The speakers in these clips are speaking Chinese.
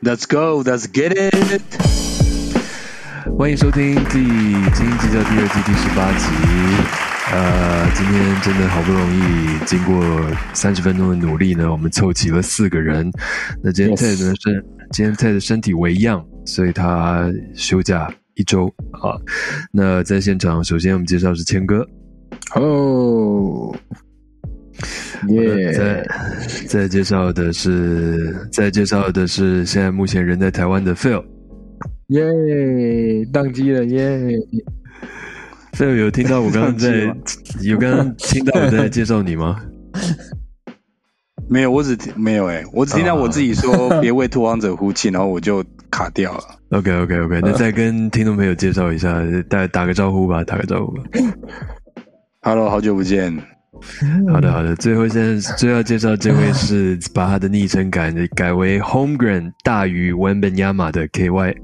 Let's go, let's get it。欢迎收听《第精英计较》第二季第十八集。呃，今天真的好不容易，经过三十分钟的努力呢，我们凑齐了四个人。那今天 Ted 呢是今天 Ted 身体为恙，所以他休假一周啊。那在现场，首先我们介绍是谦哥。哦，耶！再再介绍的是，再介绍的是现在目前人在台湾的 Phil。耶，宕机了耶！Phil 有听到我刚刚在，有刚刚听到我在介绍你吗？没有，我只听没有哎，我只听到我自己说 别为拓荒者呼气，然后我就卡掉了。OK OK OK，那再跟听众朋友介绍一下，大家打个招呼吧，打个招呼吧。Hello，好久不见。好的好的，最后现在最要介绍这位是 把他的昵称改改为 Homegrown 大于 Wenbenyama 的 KY。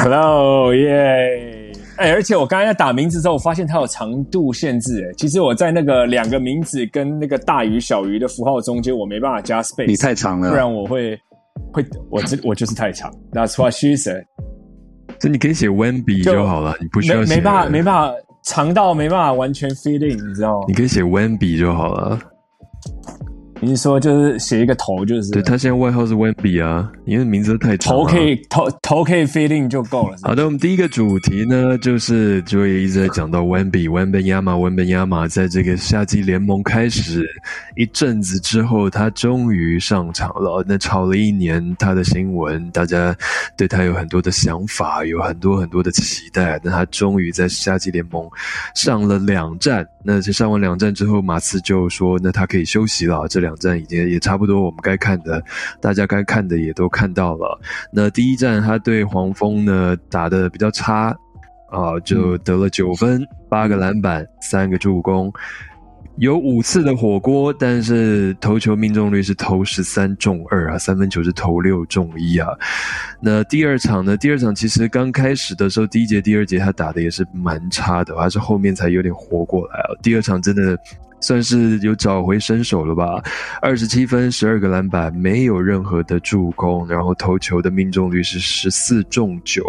Hello，耶！哎，而且我刚才在打名字之后，我发现它有长度限制。哎，其实我在那个两个名字跟那个大鱼小鱼的符号中间，我没办法加 space。你太长了，不然我会会我这我就是太长。That's what she said。所以你可以写 Wenby 就好了，你不需要没办法没办法长到没办法完全 fit in，你知道吗？你可以写 Wenby 就好了。你是说就是写一个头就是？对他现在外号是 Wenby 啊，因为名字太长。头可以头头可以 fit in 就够了。好的，我们第一个主题呢，就是就也一直在讲到 Wenby Wenbenyama Wenbenyama，在这个夏季联盟开始一阵子之后，他终于上场了。那炒了一年他的新闻，大家对他有很多的想法，有很多很多的期待。那他终于在夏季联盟上了两站。那上完两站之后，马刺就说，那他可以休息了。这两。两站已经也差不多，我们该看的，大家该看的也都看到了。那第一站他对黄蜂呢打的比较差啊，就得了九分、八个篮板、三个助攻，有五次的火锅，但是投球命中率是投十三中二啊，三分球是投六中一啊。那第二场呢？第二场其实刚开始的时候，第一节、第二节他打的也是蛮差的，还是后面才有点活过来啊。第二场真的。算是有找回身手了吧？二十七分，十二个篮板，没有任何的助攻，然后投球的命中率是十四中九，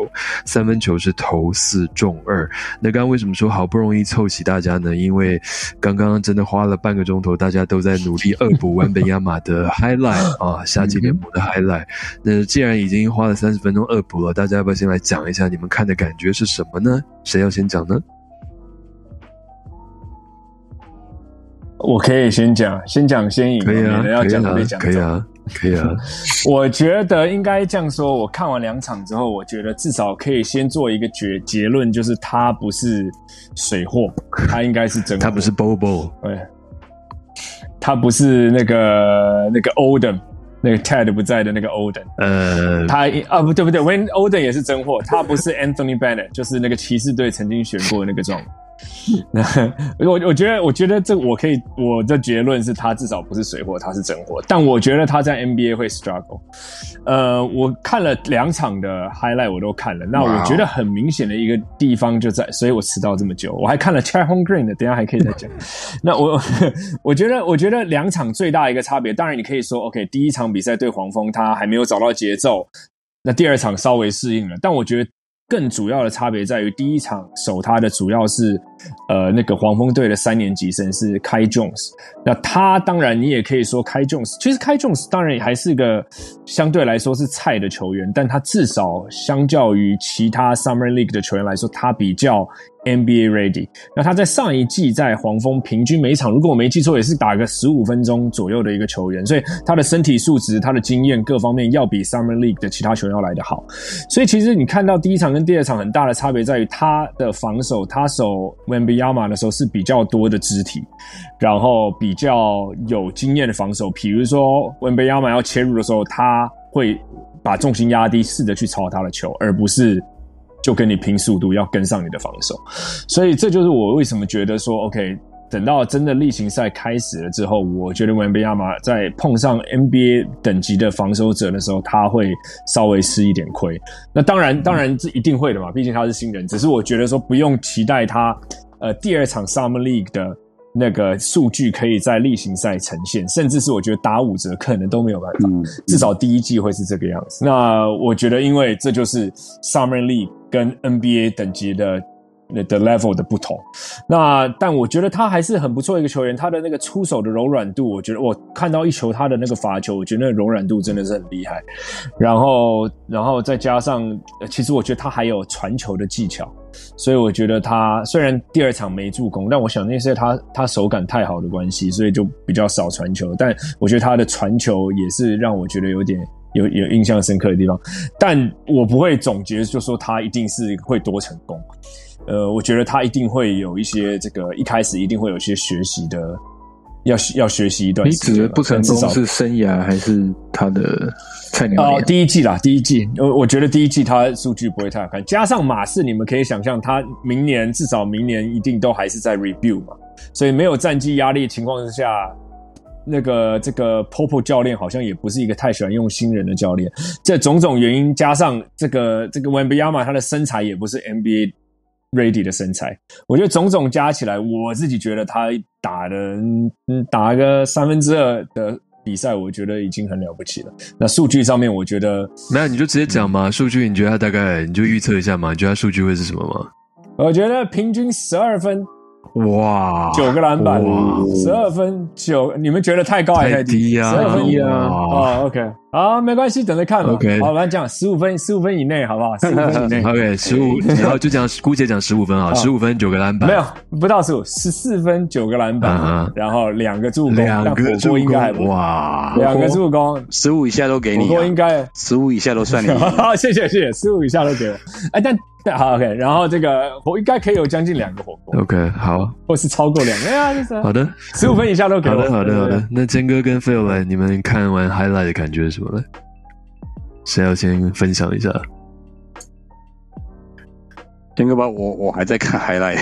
三分球是投四中二。那刚刚为什么说好不容易凑齐大家呢？因为刚刚真的花了半个钟头，大家都在努力恶补完本亚马的 highlight 啊，夏季联盟的 highlight。那既然已经花了三十分钟恶补了，大家要不要先来讲一下你们看的感觉是什么呢？谁要先讲呢？我可以先讲，先讲先赢，可以啊，要讲可以讲，可以啊，可以啊。我觉得应该这样说，我看完两场之后，我觉得至少可以先做一个结结论，就是他不是水货，他应该是真，他不是 Bobo，对，他不是那个那个 Oden，那个 Ted 不在的那个 Oden，呃，他啊不对不对，When Oden 也是真货，他不是 Anthony Bennett，就是那个骑士队曾经选过的那个状。那我我觉得，我觉得这我可以，我的结论是他至少不是水货，他是真货。但我觉得他在 NBA 会 struggle。呃，我看了两场的 highlight，我都看了。那我觉得很明显的一个地方就在，所以我迟到这么久。我还看了 Chad Home Green 的，等下还可以再讲。那我 我觉得，我觉得两场最大一个差别，当然你可以说，OK，第一场比赛对黄蜂他还没有找到节奏，那第二场稍微适应了。但我觉得。更主要的差别在于，第一场守他的主要是，呃，那个黄蜂队的三年级生是 Kai Jones。那他当然你也可以说 Kai Jones，其实 Kai Jones 当然也还是个相对来说是菜的球员，但他至少相较于其他 Summer League 的球员来说，他比较。NBA ready，那他在上一季在黄蜂平均每场，如果我没记错，也是打个十五分钟左右的一个球员，所以他的身体素质、他的经验各方面要比 Summer League 的其他球员要来得好。所以其实你看到第一场跟第二场很大的差别在于他的防守，他守 Wembanyama 的时候是比较多的肢体，然后比较有经验的防守。比如说 Wembanyama 要切入的时候，他会把重心压低，试着去抄他的球，而不是。就跟你拼速度，要跟上你的防守，所以这就是我为什么觉得说，OK，等到真的例行赛开始了之后，我觉得文贝亚马在碰上 NBA 等级的防守者的时候，他会稍微吃一点亏。那当然，当然这一定会的嘛，毕竟他是新人。只是我觉得说，不用期待他，呃，第二场 Summer League 的那个数据可以在例行赛呈现，甚至是我觉得打五折可能都没有办法，至少第一季会是这个样子。那我觉得，因为这就是 Summer League 跟 NBA 等级的。的 level 的不同，那但我觉得他还是很不错一个球员，他的那个出手的柔软度，我觉得我看到一球他的那个罚球，我觉得那个柔软度真的是很厉害。然后，然后再加上，其实我觉得他还有传球的技巧，所以我觉得他虽然第二场没助攻，但我想那是他他手感太好的关系，所以就比较少传球。但我觉得他的传球也是让我觉得有点有有印象深刻的地方，但我不会总结就说他一定是会多成功。呃，我觉得他一定会有一些这个一开始一定会有一些学习的，要要学习一段。你指的不成功是生涯还是他的菜鸟？哦，第一季啦，第一季。我我觉得第一季他数据不会太好看，加上马刺，你们可以想象他明年至少明年一定都还是在 review 嘛，所以没有战绩压力情况之下，那个这个 Popo 教练好像也不是一个太喜欢用新人的教练。这种种原因加上这个这个 Wembanyama 他的身材也不是 NBA。Ready 的身材，我觉得种种加起来，我自己觉得他打的打个三分之二的比赛，我觉得已经很了不起了。那数据上面，我觉得没有，你就直接讲嘛。数据你觉得他大概，你就预测一下嘛？你觉得他数据会是什么吗？我觉得平均十二分。哇，九个篮板，十二分九，你们觉得太高还是太低？啊？十二分一啊，哦，OK，好，没关系，等着看吧。OK，好，我们讲十五分，十五分以内，好不好？十五分以内。OK，十五，然后就讲姑且讲十五分啊，十五分九个篮板，没有，不到十五，十四分九个篮板，然后两个助攻，两个助攻，哇，两个助攻，十五以下都给你，我应该十五以下都算你。好，谢谢谢谢，十五以下都给我。哎，但。好，OK，然后这个我应该可以有将近两个火锅，OK，好，或是超过两个呀，就是好的，十五分以下都可以。好的，好的，好的。那坚哥跟 Phil 来，你们看完 Highlight 的感觉是怎么了？谁要先分享一下？天哥吧，我我还在看海来，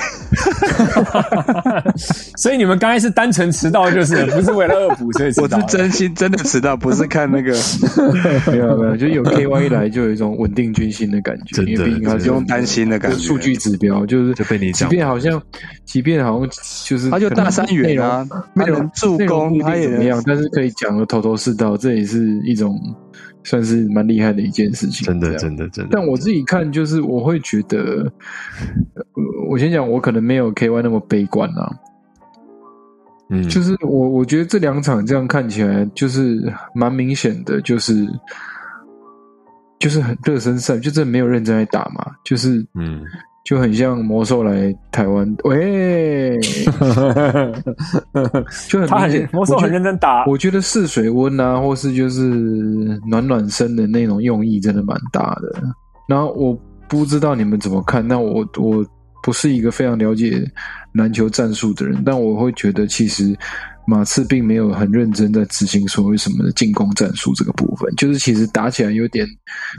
所以你们刚才是单纯迟到，就是 不是为了恶补，所以我是真心真的迟到，不是看那个 没有没有，就有 K Y 一来就有一种稳定军心的感觉，真的不用担心的感觉。数据指标就是就被你讲，即便好像即便好像就是他就大三元啊，没有助攻他也怎么样，但是可以讲的头头是道，这也是一种。算是蛮厉害的一件事情，真的，真的，真的。但我自己看，就是我会觉得，我先讲，我可能没有 K Y 那么悲观啊。嗯，就是我我觉得这两场这样看起来，就是蛮明显的，就是就是很热身赛，就真的没有认真在打嘛，就是嗯。就很像魔兽来台湾，喂，就他很魔兽很认真打。我觉得试水温啊，或是就是暖暖身的那种用意，真的蛮大的。然后我不知道你们怎么看，那我我不是一个非常了解篮球战术的人，但我会觉得其实。马刺并没有很认真在执行所谓什么的进攻战术这个部分，就是其实打起来有点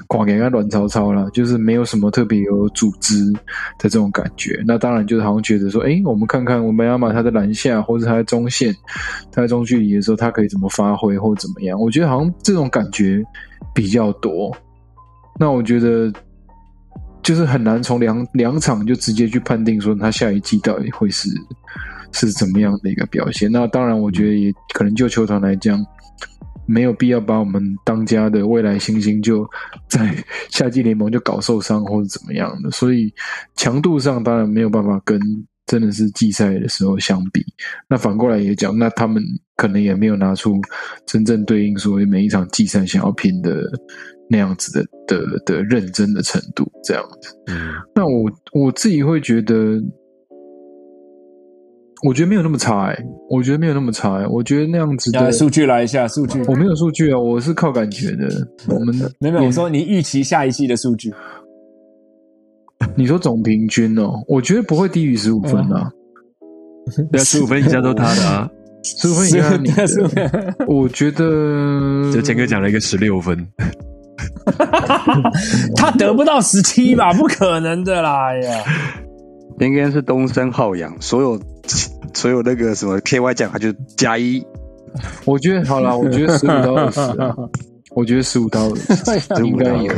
寡给他乱糟糟了，就是没有什么特别有组织的这种感觉。那当然就是好像觉得说，哎，我们看看我们亚马他在篮下或者他在中线、他在中距离的时候，他可以怎么发挥或怎么样？我觉得好像这种感觉比较多。那我觉得就是很难从两两场就直接去判定说他下一季到底会是。是怎么样的一个表现？那当然，我觉得也可能就球团来讲，没有必要把我们当家的未来新星就在 夏季联盟就搞受伤或者怎么样的，所以强度上当然没有办法跟真的是季赛的时候相比。那反过来也讲，那他们可能也没有拿出真正对应所谓每一场季赛想要拼的那样子的的的认真的程度，这样子。嗯，那我我自己会觉得。我觉得没有那么差哎，我觉得没有那么差哎，我觉得那样子的数据来一下数据，我没有数据啊，我是靠感觉的。我们没有，我说你预期下一季的数据，你说总平均哦，我觉得不会低于十五分啊，十五分以下都他的啊，十五分以下你的，我觉得就前哥讲了一个十六分，他得不到十七吧？不可能的啦呀！应该是东升浩洋，所有所有那个什么 K Y 奖，他就加一。我觉得好了，我觉得十五到二十，我觉得十五到二十应该有。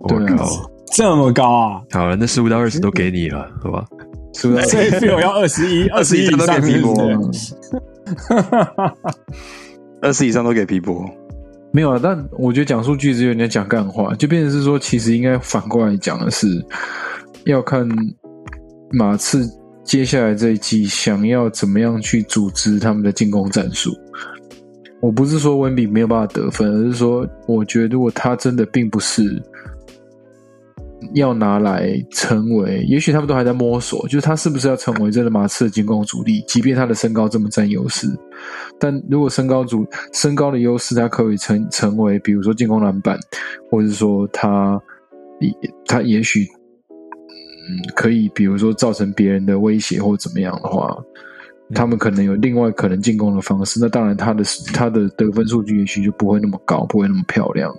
我靠，这么高啊！好了，那十五到二十都给你了，好吧？是不是？所以 Phil 要二十一，二十一以上都给皮波，二十以上都给皮博。没有啊，但我觉得讲数据只有人家讲干话，就变成是说，其实应该反过来讲的是，要看马刺接下来这一季想要怎么样去组织他们的进攻战术。我不是说温比没有办法得分，而是说，我觉得如果他真的并不是要拿来成为，也许他们都还在摸索，就是他是不是要成为真的马刺的进攻主力，即便他的身高这么占优势。但如果身高主身高的优势，他可以成成为，比如说进攻篮板，或者说他他也许嗯可以，比如说造成别人的威胁或怎么样的话。他们可能有另外可能进攻的方式，那当然他的他的得分数据也许就不会那么高，不会那么漂亮。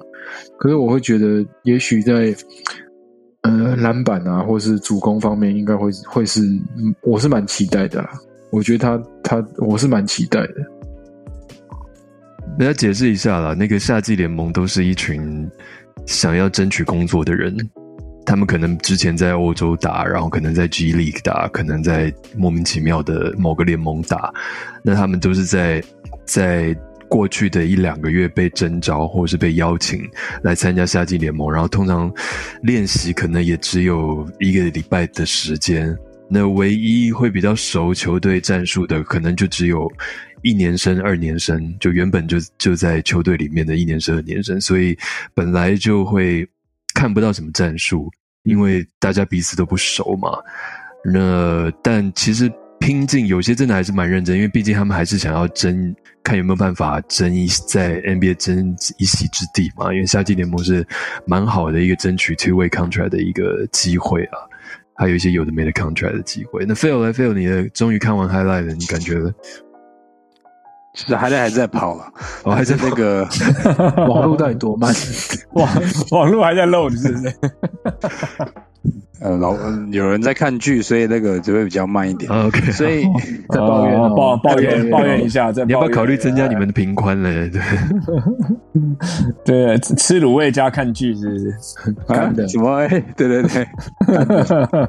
可是我会觉得，也许在呃篮板啊，或是主攻方面，应该会会是，我是蛮期待的啦。我觉得他他我是蛮期待的。大家解释一下啦，那个夏季联盟都是一群想要争取工作的人。他们可能之前在欧洲打，然后可能在 G League 打，可能在莫名其妙的某个联盟打。那他们都是在在过去的一两个月被征召，或是被邀请来参加夏季联盟。然后通常练习可能也只有一个礼拜的时间。那唯一会比较熟球队战术的，可能就只有一年生、二年生，就原本就就在球队里面的一年生、二年生，所以本来就会。看不到什么战术，因为大家彼此都不熟嘛。那但其实拼劲，有些真的还是蛮认真，因为毕竟他们还是想要争，看有没有办法争一在 NBA 争一席之地嘛。因为夏季联盟是蛮好的一个争取 two way contract 的一个机会啊，还有一些有的没的 contract 的机会。那 Phil 来 Phil，你的终于看完 highlight 了，你感觉？其实还在还在跑了，我还在那个 网络到底多慢？网网络还在漏，是不是？呃，老有人在看剧，所以那个就会比较慢一点。OK，所以在抱怨抱抱怨抱怨一下，你要不要考虑增加你们的频宽嘞？对，对，吃卤味加看剧是干的，什么？对对对，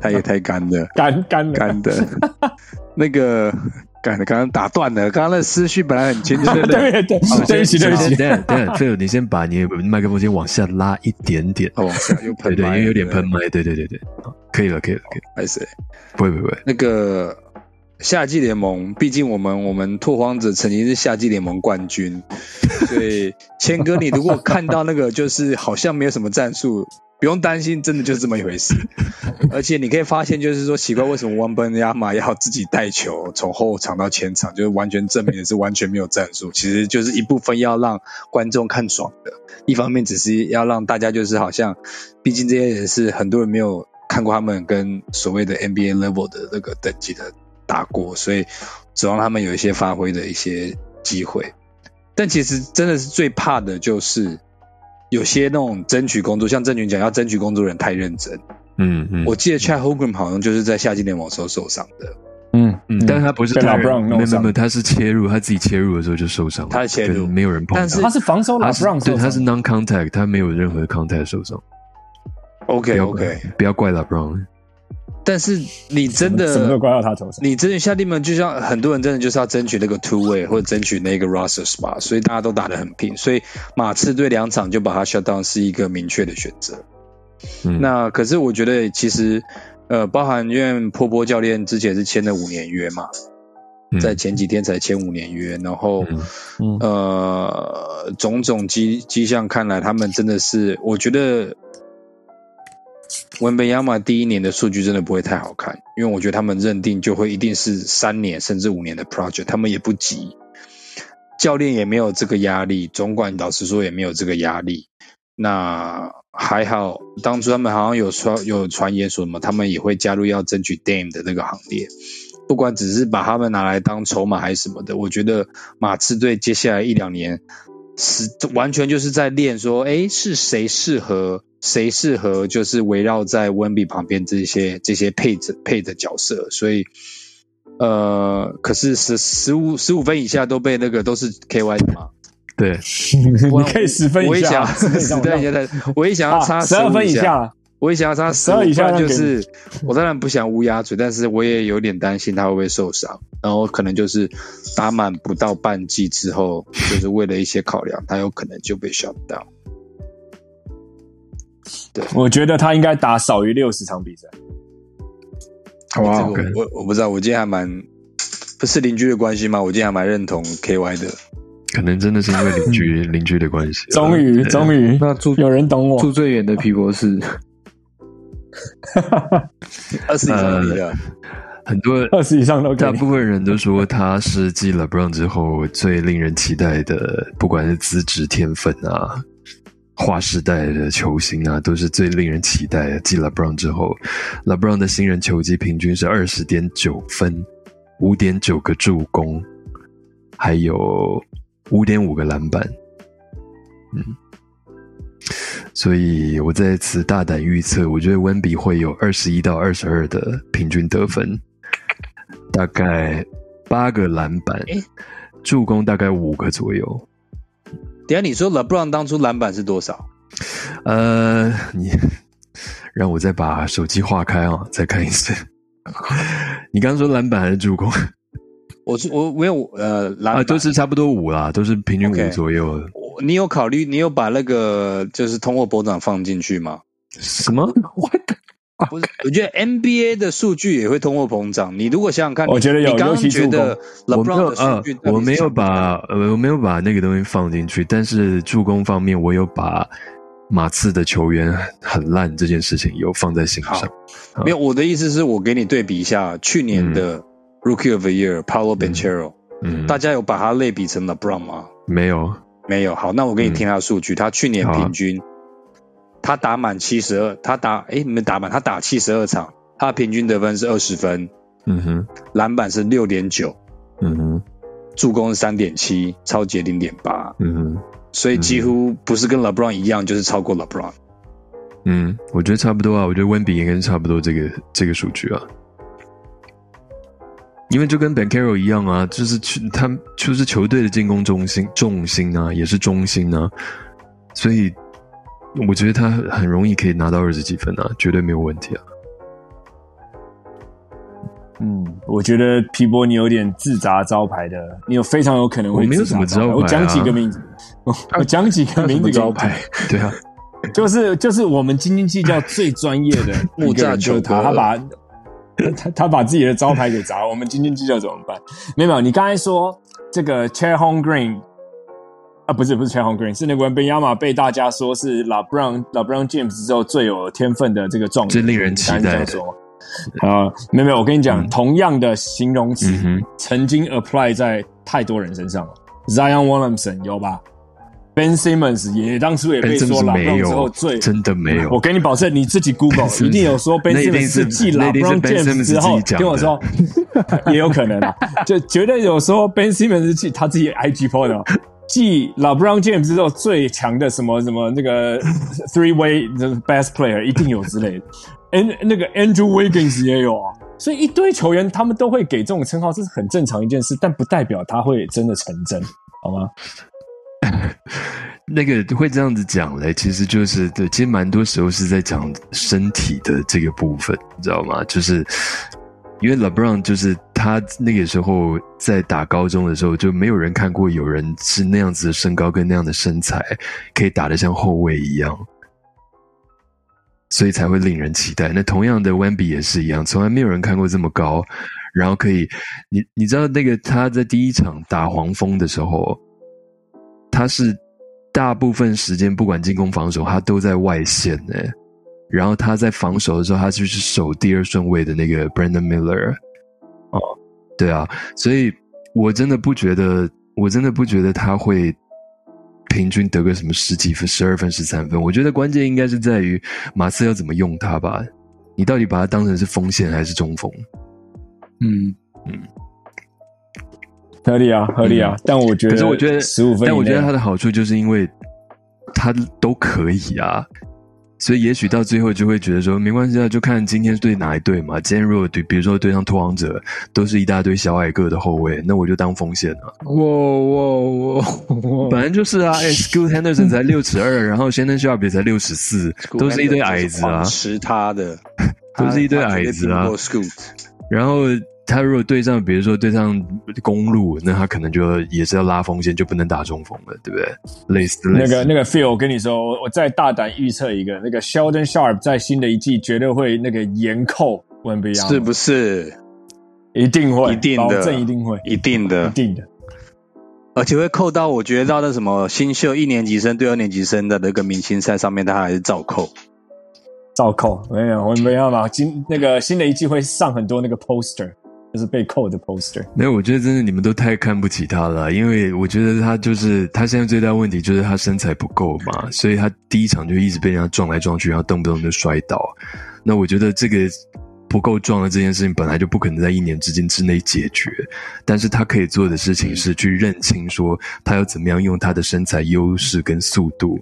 太也太干的，干干干的，那个。刚刚刚打断了，刚刚那思绪本来很清晰。对 对对，对不起对不起。等下等下，菲尔，你先把你麦克风先往下拉一点点。哦，有喷麦，因为有点喷麦。对对对对，可以了可以了可以。还是不会不会。那个夏季联盟，毕竟我们我们拓荒者曾经是夏季联盟冠军，所以谦哥，你如果看到那个就是好像没有什么战术。不用担心，真的就是这么一回事。而且你可以发现，就是说奇怪，为什么王本亚马要自己带球从后场到前场，就是完全证明的是完全没有战术。其实就是一部分要让观众看爽的，一方面只是要让大家就是好像，毕竟这些人是很多人没有看过他们跟所谓的 NBA level 的那个等级的打过，所以指望他们有一些发挥的一些机会。但其实真的是最怕的就是。有些那种争取工作，像郑钧讲要争取工作人太认真。嗯嗯，我记得 Chad Hogan 好像就是在夏季联盟时候受伤的。嗯嗯，但是他不是拉布朗，没有没有，他是切入，他自己切入的时候就受伤。他切入，没有人碰。但是他是防守拉布朗，对，他是 non contact，他没有任何 contact 受伤。OK OK，不要怪拉布朗。但是你真的什么都怪到他头上。你真的下定门，就像很多人真的就是要争取那个 two way 或者争取那个 rosters 吧，所以大家都打得很拼。所以马刺队两场就把他 shut down 是一个明确的选择。那可是我觉得其实呃，包含因为波波教练之前是签了五年约嘛，在前几天才签五年约，然后呃种种迹迹象看来，他们真的是我觉得。文本亚马第一年的数据真的不会太好看，因为我觉得他们认定就会一定是三年甚至五年的 project，他们也不急，教练也没有这个压力，总管老实说也没有这个压力。那还好，当初他们好像有传有传言说什么，他们也会加入要争取 Dame 的那个行列，不管只是把他们拿来当筹码还是什么的，我觉得马刺队接下来一两年是完全就是在练说，哎，是谁适合。谁适合就是围绕在温比旁边这些这些配置配的角色，所以呃，可是十十五十五分以下都被那个都是 K Y 的嘛？对，你可以十分以下，十分以下的，我也想要差十二分以下，我也想要他十二以下，就是我当然不想乌鸦嘴，但是我也有点担心他会不会受伤，然后可能就是打满不到半季之后，就是为了一些考量，他有可能就被 shut down。对，我觉得他应该打少于六十场比赛。哇，我我不知道，我今天还蛮不是邻居的关系吗？我今天还蛮认同 KY 的，可能真的是因为邻居 邻居的关系。终于终于，那住有人懂我，住最远的皮博士，二十以上的，很多二十以上都，大部分人都说他是继 LeBron 之后最令人期待的，不管是资质、天分啊。划时代的球星啊，都是最令人期待的。继 LeBron 之后，LeBron 的新人球技平均是二十点九分，五点九个助攻，还有五点五个篮板。嗯，所以我在此大胆预测，我觉得温比会有二十一到二十二的平均得分，大概八个篮板，助攻大概五个左右。等下你说 LeBron 当初篮板是多少？呃，你让我再把手机划开啊，再看一次。你刚刚说篮板还是助攻？我是我没有呃篮啊，都是差不多五啦，都是平均五左右。你有考虑？你有把那个就是通货膨胀放进去吗？什么？我的。不是，我觉得 NBA 的数据也会通货膨胀。你如果想想看，我觉得有。你刚刚觉得 LeBron 的数据，我没有把呃，我没有把那个东西放进去。但是助攻方面，我有把马刺的球员很烂这件事情有放在心上。没有，我的意思是我给你对比一下去年的 Rookie of the Year Paolo Banchero，嗯，大家有把它类比成 LeBron 吗？没有，没有。好，那我给你听他的数据，他去年平均。他打满七十二，他打哎没打满，他打七十二场，他平均得分是二十分，嗯哼，篮板是六点九，嗯哼，助攻是三点七，超级零点八，嗯哼，所以几乎不是跟 LeBron 一样，就是超过 LeBron。嗯，我觉得差不多啊，我觉得温比应该是差不多这个这个数据啊，因为就跟 Ben Carroll 一样啊，就是去他就是球队的进攻中心重心啊，也是中心啊，所以。我觉得他很容易可以拿到二十几分啊，绝对没有问题啊。嗯，我觉得皮波你有点自砸招牌的，你有非常有可能会没有什么招牌。我讲几个名字，我讲几个名字招牌。对啊，就是就是我们斤斤计较最专业的 木栅球他，他把 他他把自己的招牌给砸，我们斤斤计较怎么办？没有，你刚才说这个 Chair Home Green。啊，不是不是 CHA Hong Green，是那个 Ben Yama 被大家说是 LeBron LeBron James 之后最有天分的这个状元，最令人期待的。啊，没有没有，我跟你讲，同样的形容词曾经 apply 在太多人身上了。Zion Williamson 有吧？Ben Simmons 也当初也被说 LeBron 之后最真的没有。我给你保证，你自己 Google 一定有说 Ben Simmons 是继 LeBron James 之后跟我说，也有可能啊，就绝对有说 Ben Simmons 是继他自己 IG p o 的。继老 Brown James 之后最强的什么什么那个 Three Way 的 Best Player 一定有之类的，N 那个 Andrew Wiggins 也有啊，所以一堆球员他们都会给这种称号，这是很正常一件事，但不代表他会真的成真，好吗？那个会这样子讲嘞，其实就是对，其实蛮多时候是在讲身体的这个部分，你知道吗？就是。因为 LeBron 就是他那个时候在打高中的时候，就没有人看过有人是那样子的身高跟那样的身材，可以打得像后卫一样，所以才会令人期待。那同样的 Wemby 也是一样，从来没有人看过这么高，然后可以，你你知道那个他在第一场打黄蜂的时候，他是大部分时间不管进攻防守，他都在外线呢。然后他在防守的时候，他就是守第二顺位的那个 Brandon Miller，哦，对啊，所以我真的不觉得，我真的不觉得他会平均得个什么十几分、十二分、十三分。我觉得关键应该是在于马刺要怎么用他吧？你到底把他当成是锋线还是中锋？嗯嗯，合理啊，合理啊。但我觉得，可是我觉得十五分，但我觉得它的好处就是因为它都可以啊。所以也许到最后就会觉得说，没关系啊，就看今天对哪一队嘛。今天如果对，比如说对上拓荒者，都是一大堆小矮个的后卫，那我就当锋线了。哇哇哇！本来就是啊，哎，Scoot Henderson 才六尺二，然后 Shannon Sharp 也才六尺四，都是一堆矮子啊，吃他的，都是一堆矮子啊。然后。他如果对上，比如说对上公路，那他可能就也是要拉锋线，就不能打中锋了，对不对？类似那个那个 feel，我跟你说，我再大胆预测一个，那个 Sheldon Sharp 在新的一季绝对会那个严扣温比亚，是不是？一定会，一定的，保证一定会，一定的，一定的，而且会扣到我觉得到那什么新秀一年级生对二年级生的那个明星赛上面，他还是照扣。照扣没有，我没办法。今那个新的一季会上很多那个 poster。就是被扣的 poster，没有，我觉得真的你们都太看不起他了，因为我觉得他就是他现在最大问题就是他身材不够嘛，所以他第一场就一直被人家撞来撞去，然后动不动就摔倒。那我觉得这个不够壮的这件事情本来就不可能在一年之间之内解决，但是他可以做的事情是去认清说他要怎么样用他的身材优势跟速度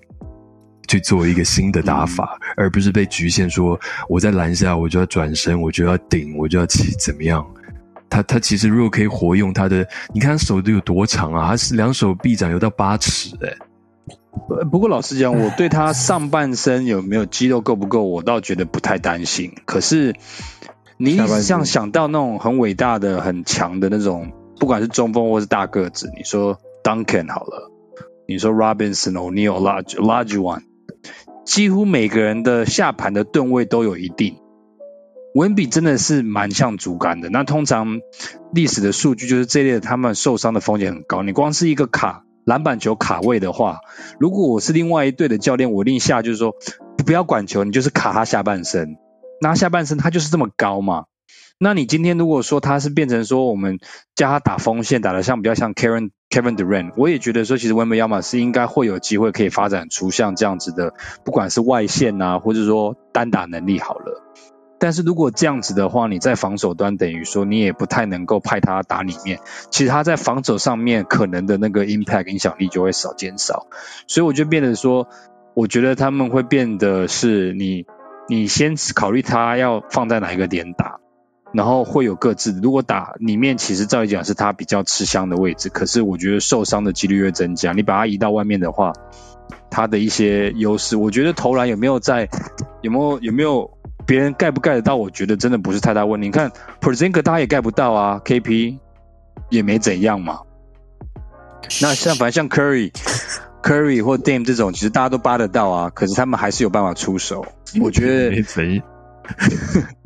去做一个新的打法，而不是被局限说我在篮下我就要转身，我就要顶，我就要起怎么样。他他其实如果可以活用他的，你看他手都有多长啊？他是两手臂展有到八尺哎。不过老实讲，我对他上半身有没有肌肉够不够，我倒觉得不太担心。可是你像想到那种很伟大的、很强的那种，不管是中锋或是大个子，你说 Duncan 好了，你说 Robinson、O'Neal、Large Large One，几乎每个人的下盘的吨位都有一定。文比真的是蛮像竹竿的。那通常历史的数据就是这类，他们受伤的风险很高。你光是一个卡篮板球卡位的话，如果我是另外一队的教练，我令下就是说不要管球，你就是卡他下半身。那下半身他就是这么高嘛？那你今天如果说他是变成说我们叫他打锋线，打的像比较像 Kevin Kevin Durant，我也觉得说其实文比亚马是应该会有机会可以发展出像这样子的，不管是外线啊，或者说单打能力好了。但是如果这样子的话，你在防守端等于说你也不太能够派他打里面，其实他在防守上面可能的那个 impact 影响力就会少减少，所以我就变得说，我觉得他们会变得是你你先考虑他要放在哪一个点打，然后会有各自。如果打里面，其实照理讲是他比较吃香的位置，可是我觉得受伤的几率会增加。你把他移到外面的话，他的一些优势，我觉得投篮有没有在有没有有没有。别人盖不盖得到？我觉得真的不是太大问题。你看 p r e s i n k 他也盖不到啊，KP 也没怎样嘛。那像反正像 Curry、Curry 或 Dame 这种，其实大家都扒得到啊，可是他们还是有办法出手。我觉得 没怎样。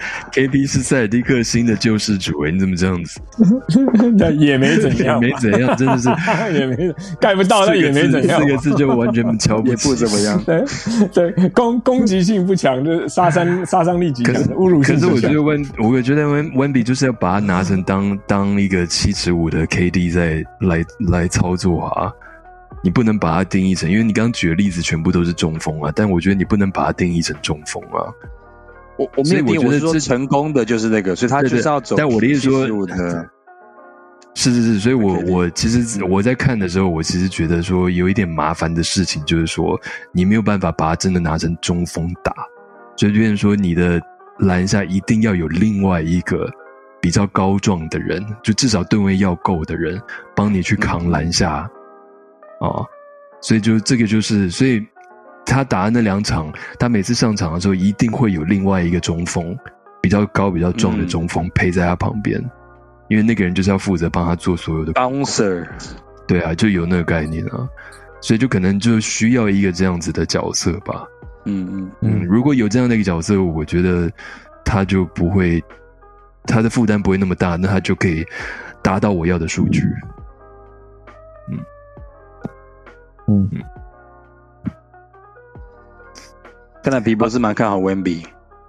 K P 是塞尔蒂克新的救世主哎，你怎么这样子？那也没怎样，没怎样，真的是 也没盖不到，那也没怎样，四个字就完全瞧不起，不怎么样。对对，攻攻击性不强，就是杀伤杀伤力极强，侮辱性。可是我觉得温，我觉得温温比就是要把它拿成当当一个七尺五的 K D 在来来操作啊。你不能把它定义成，因为你刚刚举的例子全部都是中锋啊，但我觉得你不能把它定义成中锋啊。我我没有定，我是说成功的就是那个，所以他就是要走。但我的意思说，是是是，所以我我其实我在看的时候，我其实觉得说有一点麻烦的事情，就是说你没有办法把它真的拿成中锋打，就变成说你的篮下一定要有另外一个比较高壮的人，就至少吨位要够的人帮你去扛篮下啊，所以就这个就是所以。他打那两场，他每次上场的时候，一定会有另外一个中锋，比较高、比较壮的中锋陪在他旁边，因为那个人就是要负责帮他做所有的 bouncer。对啊，就有那个概念啊，所以就可能就需要一个这样子的角色吧。嗯嗯嗯，如果有这样的一个角色，我觉得他就不会，他的负担不会那么大，那他就可以达到我要的数据。嗯嗯嗯。看来皮博是蛮看好温比，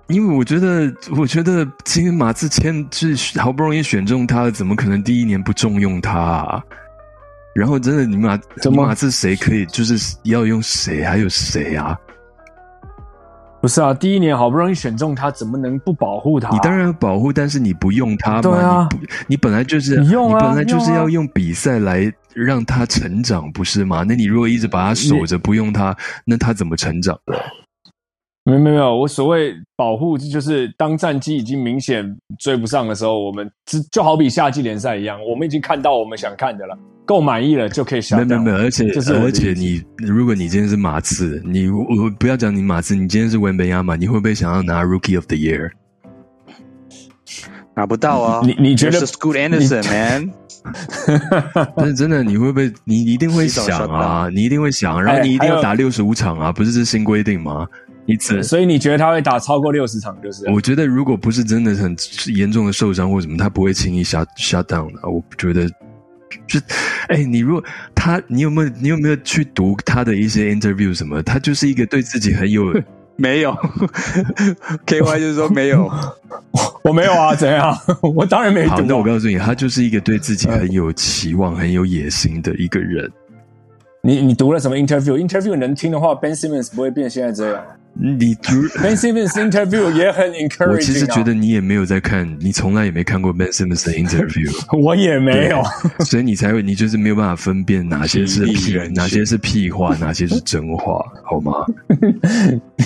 因为我觉得，我觉得今天马刺签是好不容易选中他了，怎么可能第一年不重用他？啊？然后真的，你马你马刺谁可以就是要用谁？还有谁啊？不是啊，第一年好不容易选中他，怎么能不保护他？你当然要保护，但是你不用他吗？你你本来就是你用啊，你本来就是要用比赛来让他成长，不是吗？那你如果一直把他守着不用他，那他怎么成长的？没有没有，我所谓保护就是当战绩已经明显追不上的时候，我们就就好比夏季联赛一样，我们已经看到我们想看的了，够满意了就可以下。没有没有，而且就是而且你如果你今天是马刺，你我不要讲你马刺，你今天是文本亚马，你会不会想要拿 Rookie of the Year？拿不到啊！你你觉得？Scoot Anderson man？但是真的，你会不会？你一定会想啊！你一定会想，然后你一定要打六十五场啊！不是这新规定吗？一次，所以你觉得他会打超过六十场？就是，我觉得如果不是真的很严重的受伤或什么，他不会轻易下 shut down 的。我觉得，就，哎，你如果他，你有没有，你有没有去读他的一些 interview 什么？他就是一个对自己很有，没有，K Y 就是说没有，我没有啊，怎样？我当然没读。那我告诉你，他就是一个对自己很有期望、很有野心的一个人。你你读了什么 interview？interview 能听的话，Ben Simmons 不会变现在这样。你读 Ben Simmons interview 也很 encouraging。我其实觉得你也没有在看，你从来也没看过 Ben Simmons 的 interview。我也没有，所以你才会，你就是没有办法分辨哪些是屁，哪些是屁话，哪些是真话，好吗？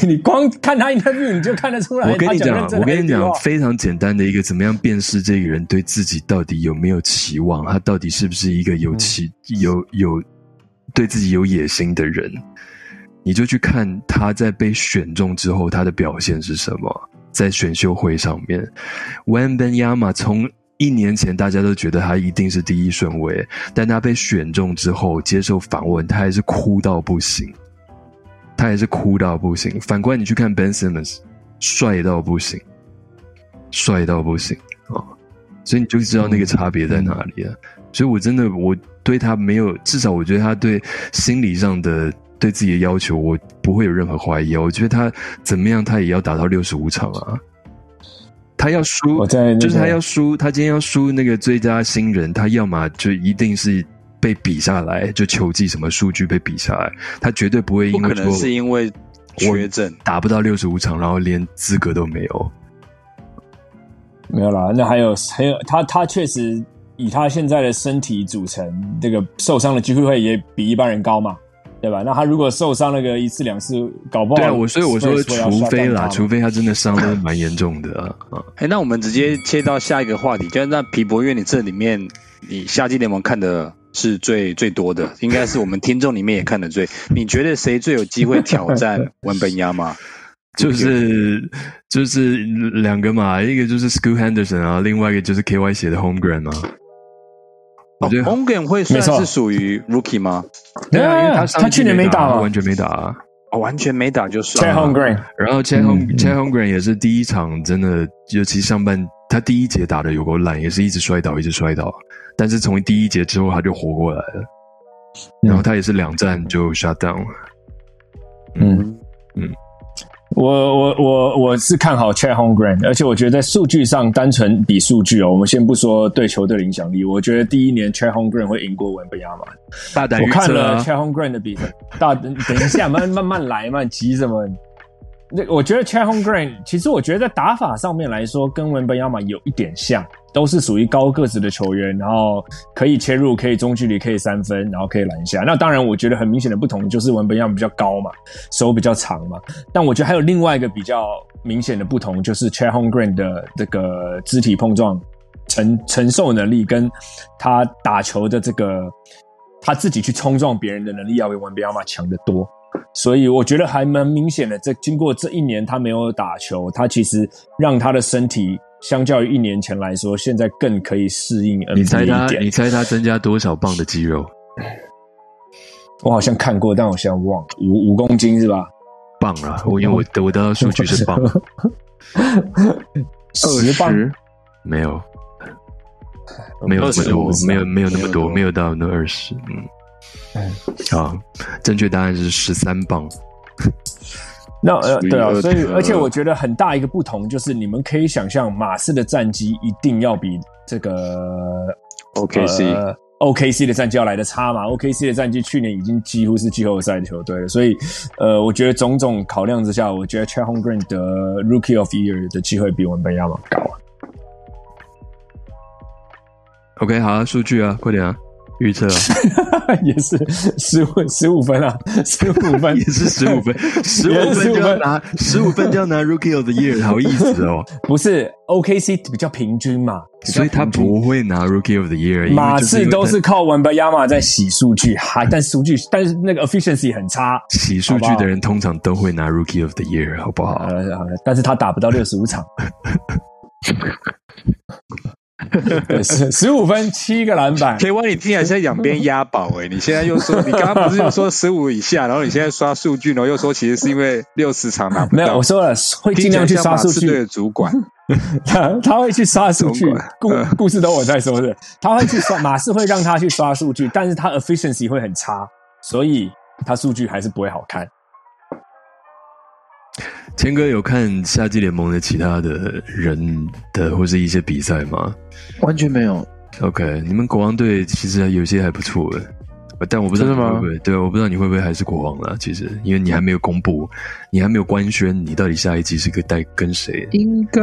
你光看他 interview 你就看得出来。我跟你讲，我跟你讲，非常简单的一个，怎么样辨识这个人对自己到底有没有期望，他到底是不是一个有期有有对自己有野心的人。你就去看他在被选中之后他的表现是什么，在选秀会上面，Wan Ben Yama 从一年前大家都觉得他一定是第一顺位，但他被选中之后接受访问，他还是哭到不行，他还是哭到不行。反观你去看 Ben Simmons，帅到不行，帅到不行啊！所以你就知道那个差别在哪里了。所以我真的我对他没有，至少我觉得他对心理上的。对自己的要求，我不会有任何怀疑。我觉得他怎么样，他也要打到六十五场啊！他要输，就是他要输。他今天要输那个最佳新人，他要么就一定是被比下来，就球技什么数据被比下来。他绝对不会因为说是因为缺阵打不到六十五场，然后连资格都没有。没有啦，那还有还有他，他确实以他现在的身体组成，这个受伤的机会也比一般人高嘛。对吧？那他如果受伤那个一次两次，搞不好。对啊，我所以我说，除非啦，除非他真的伤的 蛮严重的啊。哎，那我们直接切到下一个话题，就是那皮博约，你这里面你夏季联盟看的是最最多的，应该是我们听众里面也看的最。你觉得谁最有机会挑战 文本亚吗？就是 就是两个嘛，一个就是 School Henderson 啊，另外一个就是 KY 写的 Homegrown 啊。我觉得 Hogan 会算是属于 Rookie 吗？对啊，因为他他去年没打，完全没打，哦，完全没打就是。Chad Hogan，然后 Chad Hong Chad Hogan 也是第一场真的，尤其上半他第一节打的有够烂，也是一直摔倒，一直摔倒。但是从第一节之后他就活过来了，然后他也是两战就 shut down 了。嗯。嗯。我我我我是看好 Chad Homegrown，而且我觉得在数据上单纯比数据哦，我们先不说对球队的影响力，我觉得第一年 Chad Homegrown 会赢过文本亚马。大胆我看了 Chad Homegrown 的比赛，大等一下，慢慢慢来嘛，急什么？那我觉得 Chad Homegrown 其实我觉得在打法上面来说，跟文本亚马有一点像。都是属于高个子的球员，然后可以切入，可以中距离，可以三分，然后可以篮下。那当然，我觉得很明显的不同就是文本亚马比较高嘛，手比较长嘛。但我觉得还有另外一个比较明显的不同，就是 Chad Homegrown 的这个肢体碰撞承承受能力，跟他打球的这个他自己去冲撞别人的能力，要比文本亚马强得多。所以我觉得还蛮明显的。这经过这一年他没有打球，他其实让他的身体。相较于一年前来说，现在更可以适应 NBA 你猜他？你猜他增加多少磅的肌肉？我好像看过，但我现在忘了，五五公斤是吧？磅啊！我因为我得我的数据是磅，十磅没有，没有那么多，没有没有那么多，没有到那二十。嗯，好，正确答案是十三磅。那呃，对啊，所以而且我觉得很大一个不同就是，你们可以想象马刺的战绩一定要比这个 OKC OKC 的战绩要来的差嘛？OKC 的战绩去年已经几乎是季后赛的球队了，所以呃，我觉得种种考量之下，我觉得 Chad Homegrown 的 Rookie of Year 的机会比文本亚马高啊。OK，好啊，数据啊，快点啊！预测 也是十五十五分啊，十五分也是十五分，十五分就要拿十五分就要拿 Rookie of the Year，好意思哦。不是 OKC 比较平均嘛，所以他不会拿 Rookie of the Year。马刺都是靠文巴亚马在洗数据，还但数据但是那个 efficiency 很差。洗数据的人通常都会拿 Rookie of the Year，好不好？好但是他打不到六十五场。十十五分七个篮板，K Y 你听起来像两边押宝哎！你现在又说你刚刚不是又说十五以下，然后你现在刷数据，然后又说其实是因为六十场拿不到。没有，我说了会尽量去刷数据。的主管，他他会去刷数据，故故事都我在说的，他会去刷，马是会让他去刷数据，但是他 efficiency 会很差，所以他数据还是不会好看。谦哥有看夏季联盟的其他的人的或是一些比赛吗？完全没有。OK，你们国王队其实有些还不错的，但我不知道你会不会。对，我不知道你会不会还是国王了。其实，因为你还没有公布，你还没有官宣，你到底下一季是个带跟谁？应该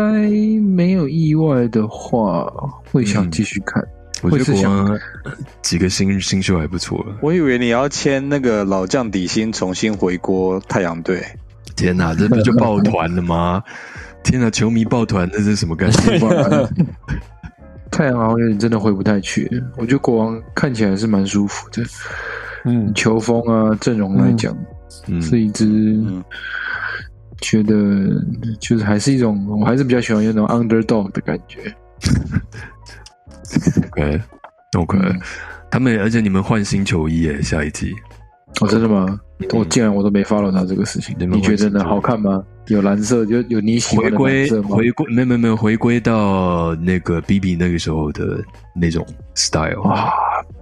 没有意外的话，会想继续看。我觉得国王几个新新秀还不错。我以为你要签那个老将底薪，重新回国太阳队。天哪，这不就抱团了吗？天哪，球迷抱团，这是什么感觉？太阳好像有点真的回不太去。我觉得国王看起来是蛮舒服的，嗯，球风啊，阵容来讲，是一支觉得就是还是一种，我还是比较喜欢那种 underdog 的感觉。OK，OK，他们而且你们换新球衣诶，下一季。哦，真的吗？我竟然我都没 follow 到这个事情。你觉得呢？好看吗？有蓝色，有有你喜欢的蓝色吗？回归，没有没有没有回归到那个 B B 那个时候的那种 style 啊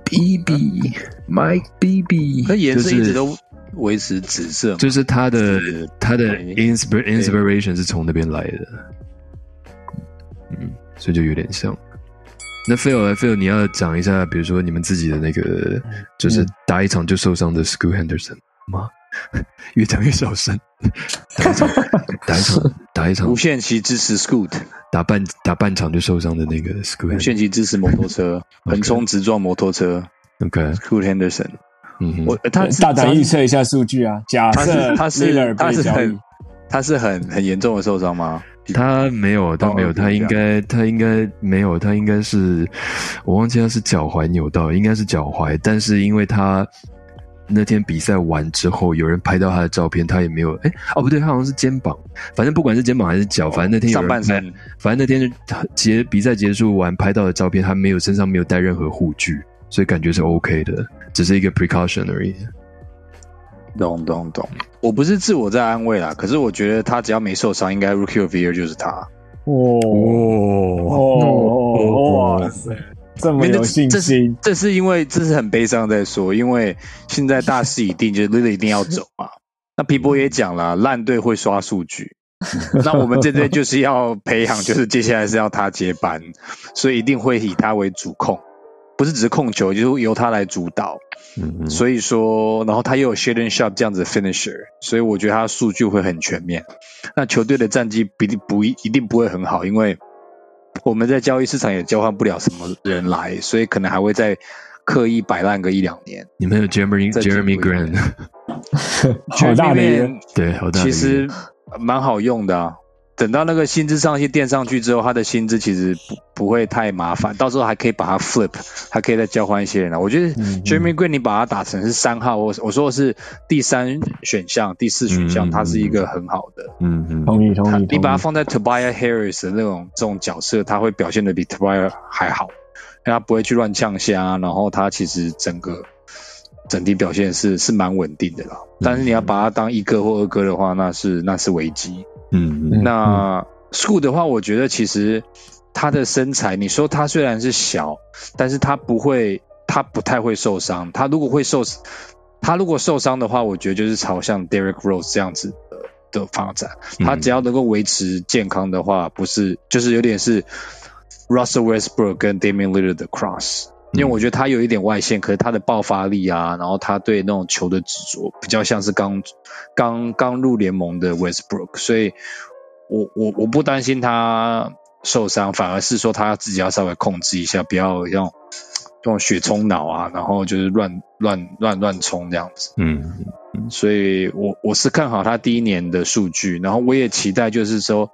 ！B B，My B B，它颜色一直都维持紫色，就是他的它的 inspir inspiration 是从那边来的。嗯，所以就有点像。那 Phil 来 Phil，你要讲一下，比如说你们自己的那个，就是打一场就受伤的 School Henderson 吗？越讲越小声。打一场，打一场，打一场。无限期支持 School，打半打半场就受伤的那个 School。无限期支持摩托车，横冲直撞摩托车。OK，School Henderson。嗯，我他大胆预测一下数据啊，假设他是他是很他是很很严重的受伤吗？他没有，他没有，他应该，他应该没有，他应该是，我忘记他是脚踝扭到，应该是脚踝，但是因为他那天比赛完之后，有人拍到他的照片，他也没有，哎，哦不对，他好像是肩膀，反正不管是肩膀还是脚，反正那天上半身，反正那天结比赛结束完拍到的照片，他没有身上没有带任何护具，所以感觉是 OK 的，只是一个 precaution 而已。懂懂懂，我不是自我在安慰啦，可是我觉得他只要没受伤，应该 Rookie of the Year 就是他。哦哦哦。哇塞，这么有信心？这是因为这是很悲伤在说，因为现在大势已定，就是 Lily 一定要走嘛。那皮波也讲了，烂队会刷数据，那我们这队就是要培养，就是接下来是要他接班，所以一定会以他为主控，不是只是控球，就是由他来主导。嗯，所以说，然后他又有 s h a d e n Sharp 这样子 finisher，所以我觉得他数据会很全面。那球队的战绩不不一一定不会很好，因为我们在交易市场也交换不了什么人来，所以可能还会再刻意摆烂个一两年。你们有 Jeremy Jeremy Grant，好大的对，好大其实蛮好用的。等到那个薪资上去垫上去之后，他的薪资其实不不会太麻烦，到时候还可以把它 flip，还可以再交换一些人啊。我觉得 Jeremy Green 你把它打成是三号，我我说的是第三选项、第四选项，它是一个很好的。嗯嗯，同意同意。你把它放在 Tobias Harris 的那种这种角色，他会表现的比 Tobias 还好，因为他不会去乱呛虾，然后他其实整个整体表现是是蛮稳定的啦。但是你要把它当一哥或二哥的话，那是那是危机。嗯，那 School 的话，我觉得其实他的身材，你说他虽然是小，但是他不会，他不太会受伤。他如果会受，他如果受伤的话，我觉得就是朝向 Derek Rose 这样子的的发展。他只要能够维持健康的话，不是就是有点是 Russell Westbrook 跟 Damian Lillard 的 Cross。因为我觉得他有一点外线，可是他的爆发力啊，然后他对那种球的执着，比较像是刚刚刚入联盟的 Westbrook，所以我我我不担心他受伤，反而是说他自己要稍微控制一下，不要用种血冲脑啊，然后就是乱乱乱乱冲这样子。嗯，所以我我是看好他第一年的数据，然后我也期待就是说，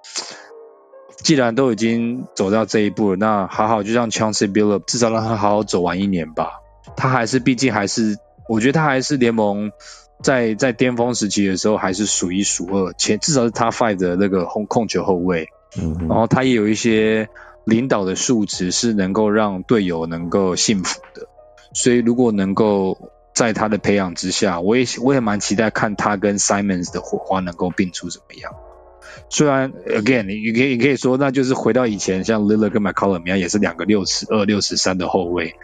既然都已经走到这一步了，那好好就让 Chance Bill，至少让他好好走完一年吧。他还是毕竟还是，我觉得他还是联盟在在巅峰时期的时候还是数一数二，前至少是他 five 的那个控控球后卫。嗯，然后他也有一些。领导的素质是能够让队友能够信服的，所以如果能够在他的培养之下，我也我也蛮期待看他跟 Simons 的火花能够并出怎么样。虽然 again 你你可以你可以说那就是回到以前像 Lillard 跟 McCollum 一样，也是两个六十二六十三的后卫，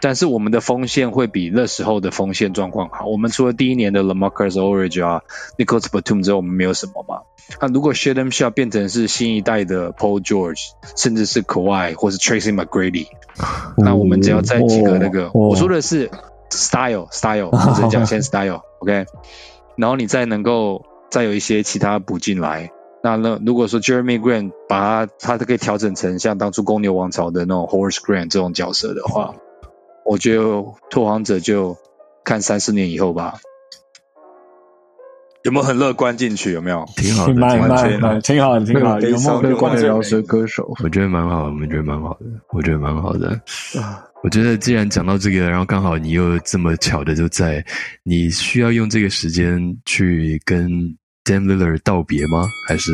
但是我们的锋线会比那时候的锋线状况好。我们除了第一年的 Lamarcus Aldridge 啊，Nicholas Batum 之后，我们没有什么嘛。那如果 s h a 变成是新一代的 Paul George，甚至是 Kawhi 或是 Tracy McGrady，那我们只要再几个那个，我说的是 style style，我只讲先 style，OK，然后你再能够再有一些其他补进来，那那如果说 Jeremy Grant 把他他都可以调整成像当初公牛王朝的那种 Horace Grant 这种角色的话，我觉得拓荒者就看三四年以后吧。有没有很乐观进去？有没有？挺好的，蛮蛮蛮挺好的，挺好的。有没有乐观的饶舌歌手？我觉得蛮好，我们觉得蛮好的，我觉得蛮好的。我觉得既然讲到这个，然后刚好你又这么巧的就在，你需要用这个时间去跟 Dan Lillard 道别吗？还是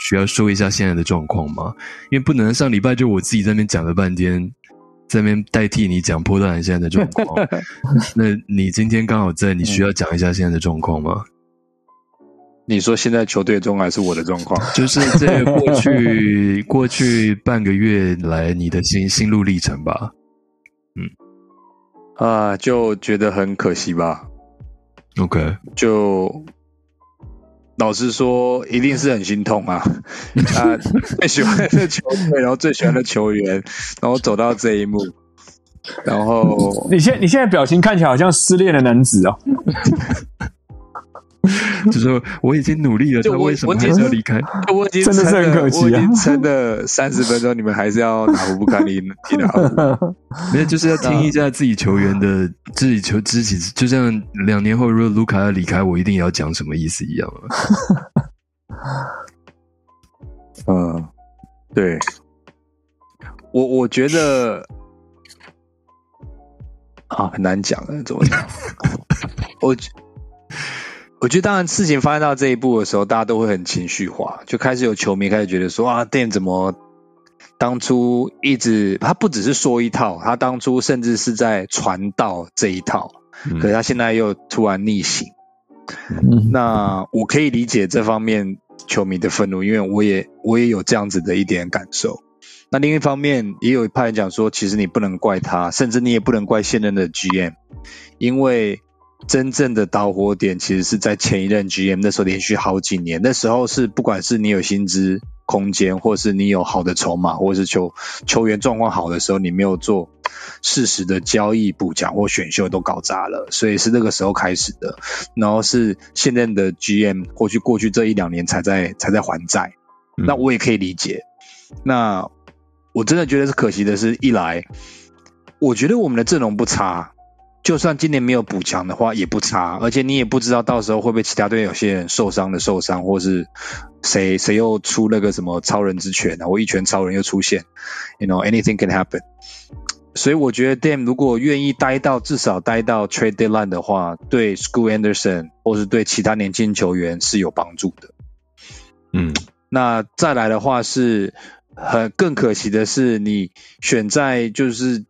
需要说一下现在的状况吗？因为不能上礼拜就我自己在那边讲了半天，在那边代替你讲波段现在的状况。那你今天刚好在，你需要讲一下现在的状况吗？你说现在球队中还是我的状况？就是在过去过去半个月来你的心心路历程吧。嗯，啊，就觉得很可惜吧。OK，就老实说，一定是很心痛啊。啊，最喜欢的球队，然后最喜欢的球员，然后走到这一幕，然后你现你现在表情看起来好像失恋的男子哦。就说我已经努力了，他为什么还是要离开？我已经真的是很可惜啊！撑了三十分钟，你们还是要哪壶不开提哪壶。没有，就是要听一下自己球员的自己球自己，就像两年后如果卢卡要离开，我一定要讲什么意思一样 嗯，对，我我觉得啊，很难讲的，怎么讲？我。我觉得，当然，事情发生到这一步的时候，大家都会很情绪化，就开始有球迷开始觉得说：“啊，店怎么当初一直他不只是说一套，他当初甚至是在传道这一套，可是他现在又突然逆行。”那我可以理解这方面球迷的愤怒，因为我也我也有这样子的一点感受。那另一方面，也有一派人讲说，其实你不能怪他，甚至你也不能怪现任的 GM，因为。真正的导火点其实是在前一任 GM 那时候连续好几年，那时候是不管是你有薪资空间，或是你有好的筹码，或是球球员状况好的时候，你没有做适时的交易补强或选秀都搞砸了，所以是那个时候开始的。然后是现任的 GM 过去过去这一两年才在才在还债，那我也可以理解。那我真的觉得是可惜的是，一来我觉得我们的阵容不差。就算今年没有补强的话，也不差。而且你也不知道到时候会不会其他队有些人受伤的受伤，或是谁谁又出那个什么超人之拳啊，或一拳超人又出现，you know anything can happen。所以我觉得 Dam 如果愿意待到至少待到 Trade Deadline 的话，对 School Anderson 或是对其他年轻球员是有帮助的。嗯，那再来的话是很更可惜的是，你选在就是。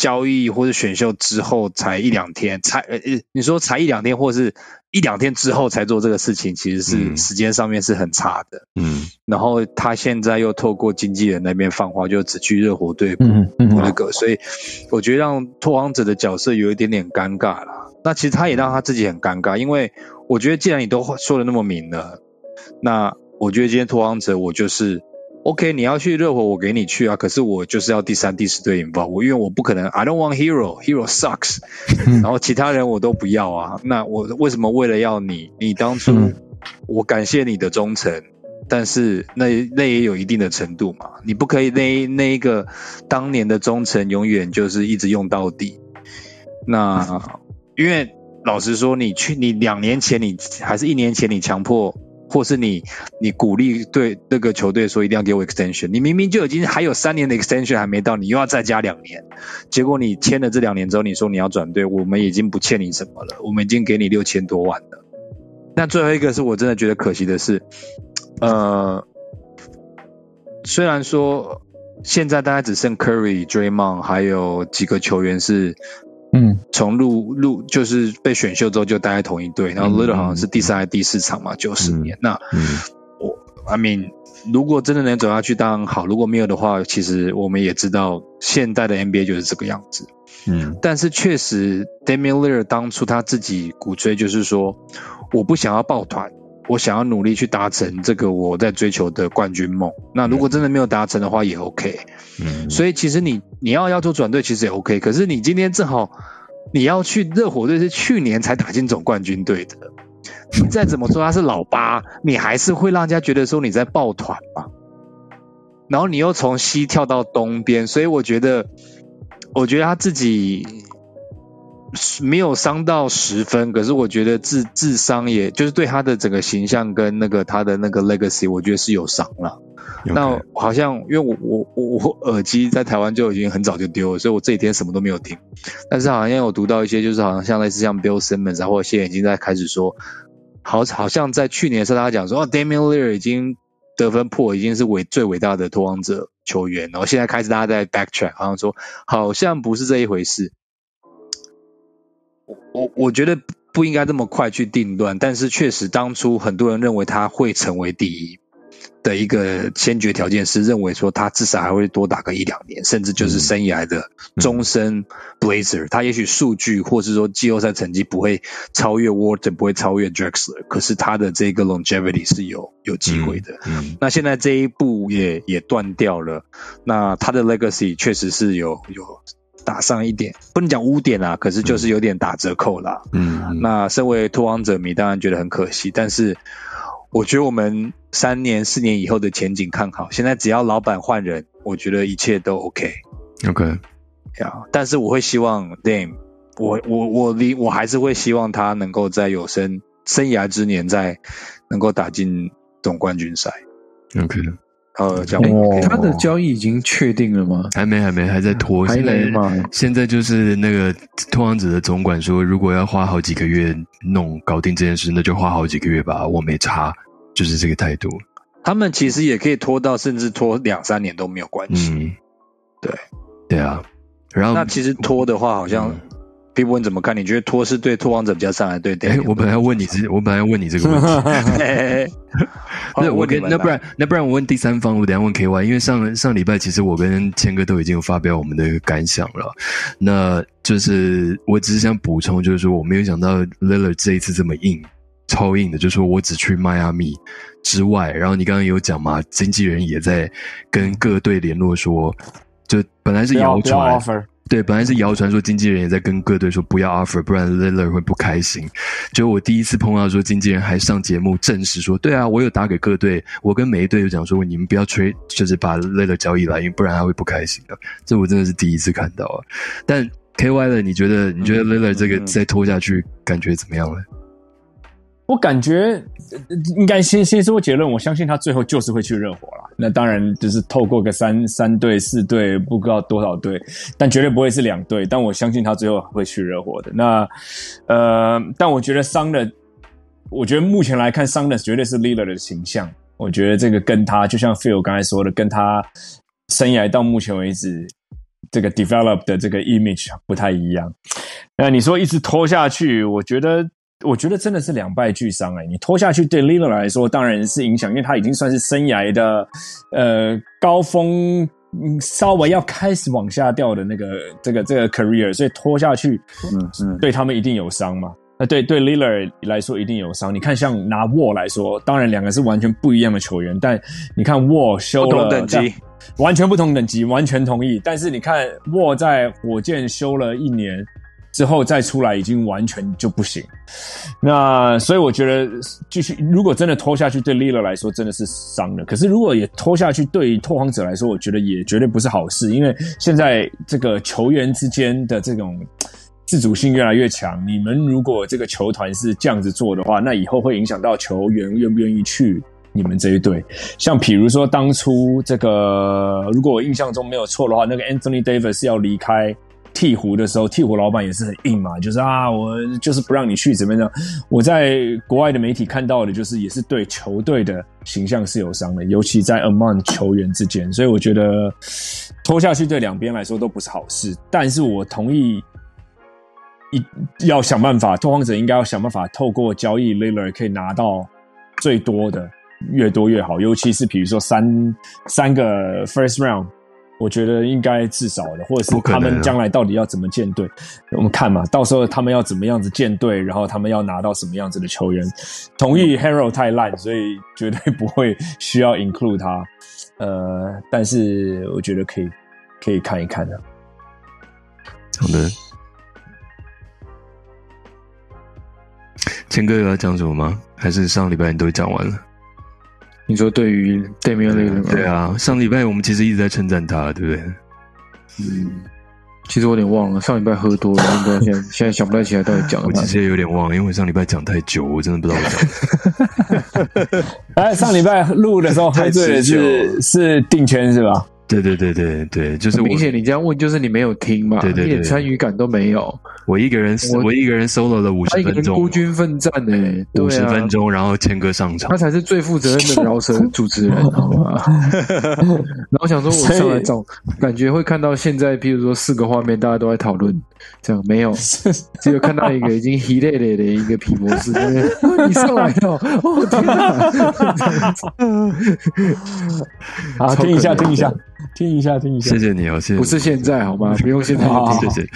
交易或者选秀之后才一两天，才呃，你说才一两天，或者是一两天之后才做这个事情，其实是时间上面是很差的。嗯，然后他现在又透过经纪人那边放话，就只去热火队嗯嗯那个，所以我觉得让拓荒者的角色有一点点尴尬了。那其实他也让他自己很尴尬，因为我觉得既然你都说的那么明了，那我觉得今天拓荒者我就是。OK，你要去热火，我给你去啊。可是我就是要第三、第四队引爆我，因为我不可能。I don't want hero，hero sucks。然后其他人我都不要啊。那我为什么为了要你？你当初我感谢你的忠诚，但是那那也有一定的程度嘛，你不可以那那一个当年的忠诚永远就是一直用到底。那因为老实说，你去你两年前你还是一年前你强迫。或是你你鼓励对那个球队说一定要给我 extension，你明明就已经还有三年的 extension 还没到，你又要再加两年，结果你签了这两年之后，你说你要转队，我们已经不欠你什么了，我们已经给你六千多万了。那最后一个是我真的觉得可惜的是，呃，虽然说现在大概只剩 Curry、Draymond 还有几个球员是。嗯，从入入就是被选秀之后就待在同一队，然后 Little 好像是第三还是第四场嘛，九十年。那我 I mean，如果真的能走下去当然好，如果没有的话，其实我们也知道现在的 NBA 就是这个样子。嗯，但是确实 Damian Lillard 当初他自己鼓吹就是说，我不想要抱团。我想要努力去达成这个我在追求的冠军梦。那如果真的没有达成的话，也 OK。嗯，所以其实你你要要做转队，其实也 OK。可是你今天正好你要去热火队，是去年才打进总冠军队的。你再怎么说他是老八，你还是会让人家觉得说你在抱团嘛。然后你又从西跳到东边，所以我觉得，我觉得他自己。没有伤到十分，可是我觉得智智商也就是对他的整个形象跟那个他的那个 legacy，我觉得是有伤了。那好像因为我我我我耳机在台湾就已经很早就丢了，所以我这几天什么都没有听。但是好像有读到一些，就是好像像类似像 Bill Simmons 啊，或者现在已经在开始说，好好像在去年的时候他讲说，哦，Damian Lillard 已经得分破，已经是伟最伟大的托荒者球员，然后现在开始大家在 backtrack，好像说好像不是这一回事。我我觉得不应该这么快去定断，但是确实当初很多人认为他会成为第一的一个先决条件是认为说他至少还会多打个一两年，甚至就是生涯的终身 Blazer。他也许数据或是说季后赛成绩不会超越 Water，不会超越 Drexler，可是他的这个 longevity 是有有机会的。那现在这一步也也断掉了，那他的 legacy 确实是有有。打上一点，不能讲污点啦，可是就是有点打折扣啦。嗯，那身为拓荒者迷，当然觉得很可惜。但是我觉得我们三年、四年以后的前景看好。现在只要老板换人，我觉得一切都 OK。OK，呀，但是我会希望 Dame，我我我离我还是会希望他能够在有生生涯之年，在能够打进总冠军赛。OK。呃，这样，他的交易已经确定了吗？还没，还没，还在拖。还没吗？现在就是那个拓荒者的总管说，如果要花好几个月弄搞定这件事，那就花好几个月吧，我没差，就是这个态度。他们其实也可以拖到，甚至拖两三年都没有关系。嗯，对，对啊。然后那其实拖的话，好像。皮肤你怎么看？你觉得托是对托王者比较上来？对对。我本来要问你这，我本来要问你这个 问题。那我跟那不然那不然我问第三方，我等下问 K Y，因为上上礼拜其实我跟谦哥都已经有发表我们的感想了。那就是我只是想补充，就是说我没有想到 Lillard 这一次这么硬，超硬的，就是说我只去迈阿密之外，然后你刚刚有讲嘛，经纪人也在跟各队联络说，就本来是谣传。对，本来是谣传说经纪人也在跟各队说不要 offer，不然 Lillard 会不开心。就我第一次碰到说经纪人还上节目证实说，对啊，我有打给各队，我跟每一队都讲说，你们不要吹，就是把 Lillard 交易来，因为不然他会不开心的。这我真的是第一次看到啊。但 KY 的，你觉得你觉得 Lillard 这个再拖下去感觉怎么样呢？我感觉应该先先说结论，我相信他最后就是会去热火了。那当然就是透过个三三队四队，不知道多少队，但绝对不会是两队。但我相信他最后会去热火的。那呃，但我觉得伤的，我觉得目前来看伤的绝对是 Lila 的形象。我觉得这个跟他就像 Phil 刚才说的，跟他生涯到目前为止这个 develop 的这个 image 不太一样。那你说一直拖下去，我觉得。我觉得真的是两败俱伤哎！你拖下去对 Lillard 来说当然是影响，因为他已经算是生涯的呃高峰，稍微要开始往下掉的那个这个这个 career，所以拖下去，嗯嗯，对他们一定有伤嘛？那对对 Lillard 来说一定有伤。你看像拿 Wall 来说，当然两个是完全不一样的球员，但你看 Wall 修了等级，完全不同等级，完全同意。但是你看 Wall 在火箭修了一年。之后再出来已经完全就不行。那所以我觉得继续，如果真的拖下去，对 Lila 来说真的是伤了。可是如果也拖下去，对于拓荒者来说，我觉得也绝对不是好事，因为现在这个球员之间的这种自主性越来越强。你们如果这个球团是这样子做的话，那以后会影响到球员愿不愿意去你们这一队。像比如说当初这个，如果我印象中没有错的话，那个 Anthony Davis 要离开。鹈鹕的时候，鹈鹕老板也是很硬嘛，就是啊，我就是不让你去，怎么样？我在国外的媒体看到的，就是也是对球队的形象是有伤的，尤其在 among 球员之间，所以我觉得拖下去对两边来说都不是好事。但是我同意，一要想办法，拓荒者应该要想办法透过交易 Lillard 可以拿到最多的，越多越好，尤其是比如说三三个 first round。我觉得应该至少的，或者是他们将来到底要怎么建队，我们看嘛。到时候他们要怎么样子建队，然后他们要拿到什么样子的球员。同意 Hero 太烂，所以绝对不会需要 include 他。呃，但是我觉得可以可以看一看的。好的，谦哥有要讲什么吗？还是上礼拜你都讲完了？你说对于对面那个对啊，上礼拜我们其实一直在称赞他，对不对？嗯，其实我有点忘了，上礼拜喝多了，现在现在想不太起来到底讲了。我其实也有点忘，了，因为上礼拜讲太久，我真的不知道我讲。哎，上礼拜录的时候喝醉是是定圈是吧？对对对对对，就是明显你这样问，就是你没有听嘛，一点参与感都没有。我一个人，我一个人 solo 了五十分钟，孤军奋战呢，五十分钟，然后谦哥上场，他才是最负责任的饶舌主持人，好吗？然后想说，我上来找，感觉会看到现在，譬如说四个画面，大家都在讨论，这样没有，只有看到一个已经疲累累的一个皮博士，你上来了，哦天哪！好，听一下，听一下。听一下，听一下。谢谢你哦，谢谢。不是现在好吗？不用现在听。谢谢。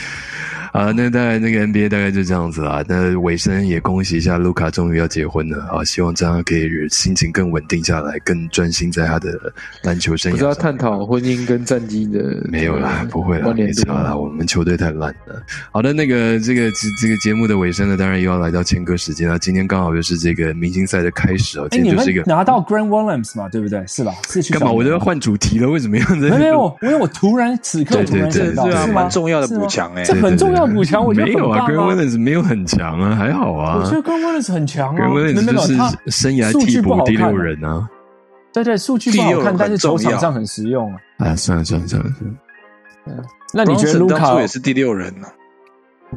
啊，那大概那个 NBA 大概就这样子啦。那尾声也恭喜一下卢卡，终于要结婚了啊！希望这样可以心情更稳定下来，更专心在他的篮球生涯。不是要探讨婚姻跟战绩的？没有啦，不会啦，没差啦。我们球队太烂了。好的，那个这个这个节目的尾声呢，当然又要来到签歌时间了。今天刚好又是这个明星赛的开始哦。今天就是一个拿到 Grand Williams 嘛，对不对？是吧？是去干嘛？我都要换主题了，为什么样子？没有，因为我突然此刻突然想到，是蛮重要的补强哎，这很重要补强，我觉得。啊，Green Williams 没有很强啊，还好啊。我觉得 Grant Williams 很强啊，Green Williams 就是生涯替补第六人啊。对对，数据不好看，但是球场上很实用啊。哎，算了算了算了算了。那你觉得卢卡也是第六人呢？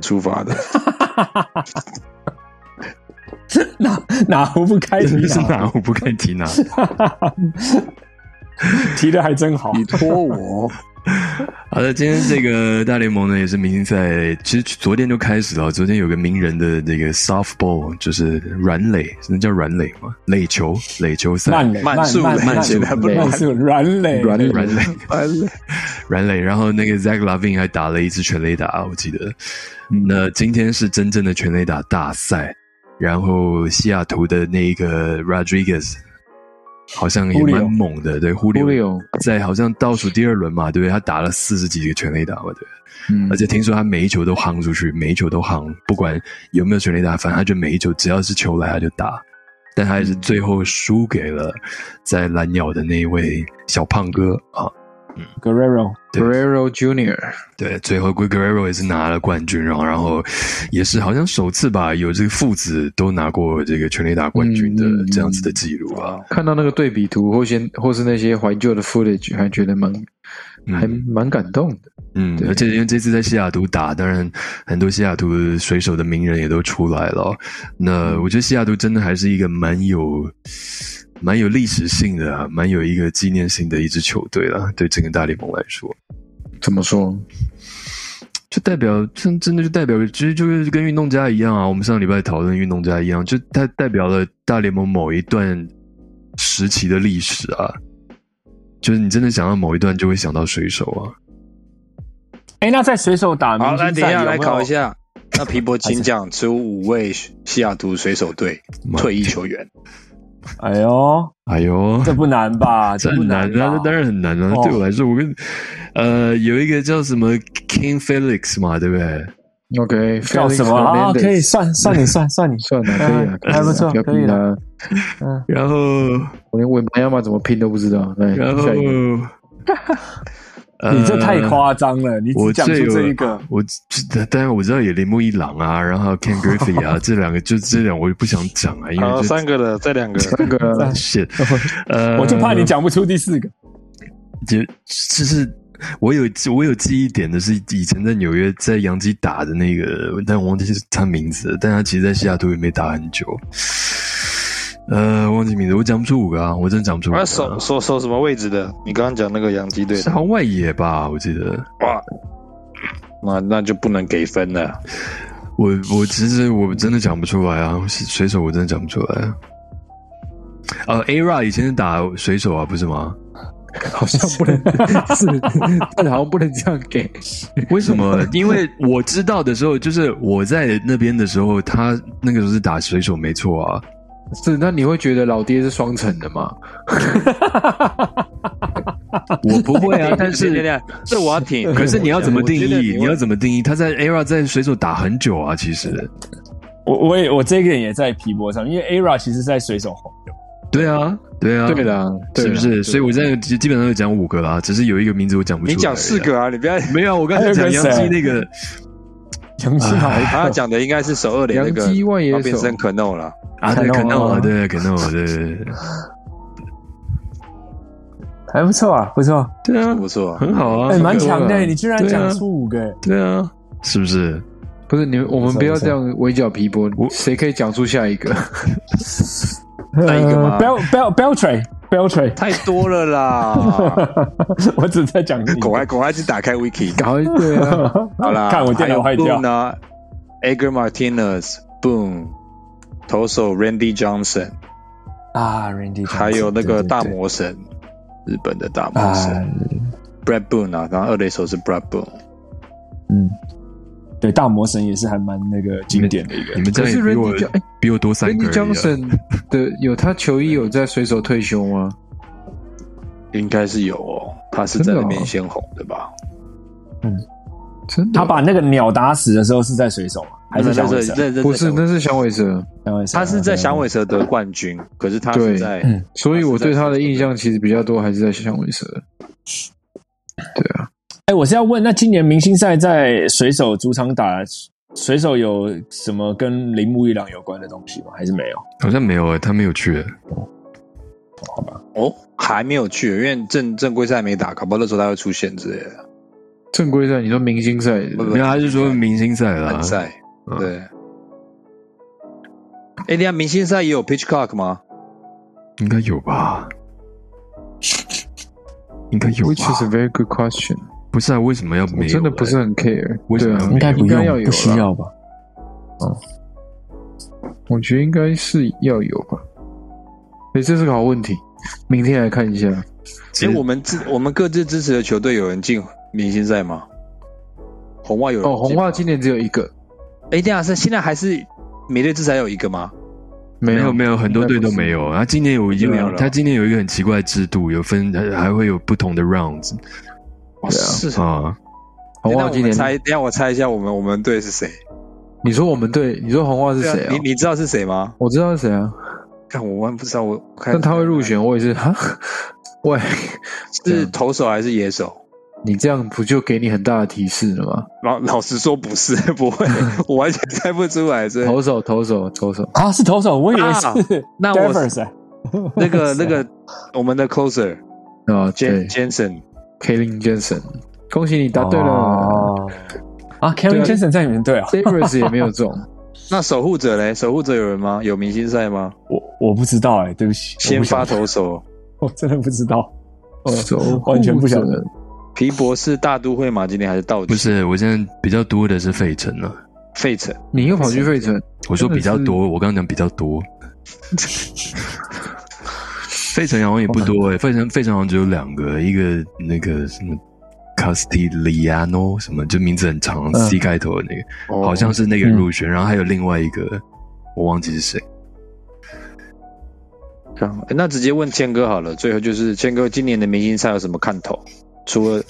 出发的。哪哪壶不开提 是哪壶不开提哪。提的还真好。你托我。好的，今天这个大联盟呢也是明星赛，其实昨天就开始了。昨天有个名人的那个 softball，就是软垒，那叫软垒吗？垒球，垒球赛，慢慢速慢速慢速软垒，软垒，软垒，软垒。然后那个 Zach Lavin 还打了一支全垒打，我记得。那今天是真正的全垒打大赛，然后西雅图的那个 Rodriguez。好像也蛮猛的，对，忽略。在好像倒数第二轮嘛，对不对？他打了四十几个全垒打嘛，对，嗯，而且听说他每一球都夯出去，每一球都夯，不管有没有全垒打，反正他就每一球只要是球来他就打，但他还是最后输给了在蓝鸟的那一位小胖哥啊。Guerrero，Guerrero Junior，对，最后 Guerrero 也是拿了冠军，然后，然后也是好像首次吧，有这个父子都拿过这个全垒打冠军的这样子的记录啊。看到那个对比图或先或是那些怀旧的 footage，还觉得蛮还蛮感动的。嗯，而且因为这次在西雅图打，当然很多西雅图水手的名人也都出来了。那我觉得西雅图真的还是一个蛮有。蛮有历史性的，蛮有一个纪念性的一支球队了。对整个大联盟来说，怎么说？就代表真真的就代表，其实就是跟运动家一样啊。我们上礼拜讨论运动家一样，就它代表了大联盟某一段时期的历史啊。就是你真的想到某一段，就会想到水手啊。哎，那在水手打，好，那等一下来考一下。那皮博金奖出五位西雅图水手队退役球员。哎呦，哎呦，这不难吧？这不难啊，这当然很难啊。对我来说，我跟呃有一个叫什么 King Felix 嘛，对不对？OK，叫什么啊？可以算算你算算你算了，可以啊，还不错，可以啊。嗯，然后我连文班亚马怎么拼都不知道。然后，你这太夸张了！你只讲出这一个，我当然我知道有铃木一郎啊，然后 Ken Griffey 啊，这两个就这两我就不想讲啊，因为三个的，这两个，三个，shit，呃，我就怕你讲不出第四个，就就是。我有我有记忆点的是以前在纽约在洋基打的那个，但我忘记是他名字，但他其实在西雅图也没打很久。呃，忘记名字，我讲不出五个啊，我真讲不出。他守守守什么位置的？你刚刚讲那个洋基队是外野吧？我记得。哇，那那就不能给分了。我我其实我真的讲不出来啊，水手我真的讲不出来。呃，Ara 以前是打水手啊，不是吗？好像不能是，好像不能这样给。为什么？因为我知道的时候，就是我在那边的时候，他那个时候是打水手，没错啊。是，那你会觉得老爹是双层的吗？我不会啊，但是这我要挺。可是你要怎么定义？你要怎么定义？他在 ERA 在水手打很久啊，其实。我我也我这个人也在皮波上，因为 ERA 其实在水手红。对啊。对啊，对的，是不是？所以我现在基基本上就讲五个啦，只是有一个名字我讲不出来。你讲四个啊，你不要没有，我刚才讲杨基那个杨基好，他讲的应该是首二连那个要变身可诺了啊，对可诺啊，对可诺，对对对，还不错啊，不错，对啊，不错，很好啊，哎，蛮强的，你居然讲出五个，对啊，是不是？不是你们，我们不要这样围剿皮波，谁可以讲出下一个？哪一个吗？Bel Bel Beltray Beltray 太多了啦！我只在讲狗爱狗爱去打开 Wiki，搞对啊！好啦，看我电脑坏掉呢。Edgar Martinez Boom，投手 Randy Johnson 啊，Randy，还有那个大魔神，日本的大魔神 Brad Boone 啊，然后二垒手是 Brad Boone，嗯。对，大魔神也是还蛮那个经典的一个。你们这比我比我多三个。江神的有他球衣有在水手退休吗？应该是有哦，他是在那边先红的吧？嗯，真的。他把那个鸟打死的时候是在水手吗？还是响尾蛇？不是，那是响尾蛇。响尾蛇，他是在响尾蛇得冠军，可是他是在，所以我对他的印象其实比较多，还是在响尾蛇。对啊。哎，我是要问，那今年明星赛在水手主场打，水手有什么跟铃木一郎有关的东西吗？还是没有？好像没有哎，他没有去。好吧，哦，还没有去，因为正正规赛没打，搞不好那时候他会出现之类的。正规赛，你说明星赛？没有，他是说明星赛了。赛，对。哎，你看明星赛也有 pitch clock 吗？应该有吧？应该有吧？Which is a very good question. 不是啊，为什么要没有？真的不是很 care，为什么应该不用，不需要吧？嗯，我觉得应该是要有吧。哎，这是个好问题，明天来看一下。哎，我们支我们各自支持的球队有人进明星赛吗？红袜有哦，红袜今年只有一个。哎，这样是现在还是美队至少有一个吗？没有没有，很多队都没有。他今年有已经没有了。他今年有一个很奇怪的制度，有分还会有不同的 rounds。是啊，红袜今年猜，等下我猜一下，我们我们队是谁？你说我们队，你说红袜是谁啊？你你知道是谁吗？我知道是谁啊？看我完不知道，我但他会入选，我也是哈。喂，是投手还是野手？你这样不就给你很大的提示了吗？老老实说不是，不会，我完全猜不出来。这投手，投手，投手啊，是投手，我以为是。那我那个那个 我们的 closer 啊 Jensen。Kevin Jensen，恭喜你答对了啊！Kevin Jensen 在你们队啊，Davis 也没有中。那守护者嘞？守护者有人吗？有明星赛吗？我我不知道哎，对不起。先发投手，我真的不知道，哦，完全不晓得。皮博是大都会吗？今天还是道奇？不是，我现在比较多的是费城了。费城，你又跑去费城？我说比较多，我刚刚讲比较多。费城好像也不多哎，费城费城好像只有两个，一个那个什么 Castigliano 什么，就名字很长，C 开头的那个，好像是那个入选，然后还有另外一个，我忘记是谁。那直接问谦哥好了，最后就是谦哥今年的明星赛有什么看头？除了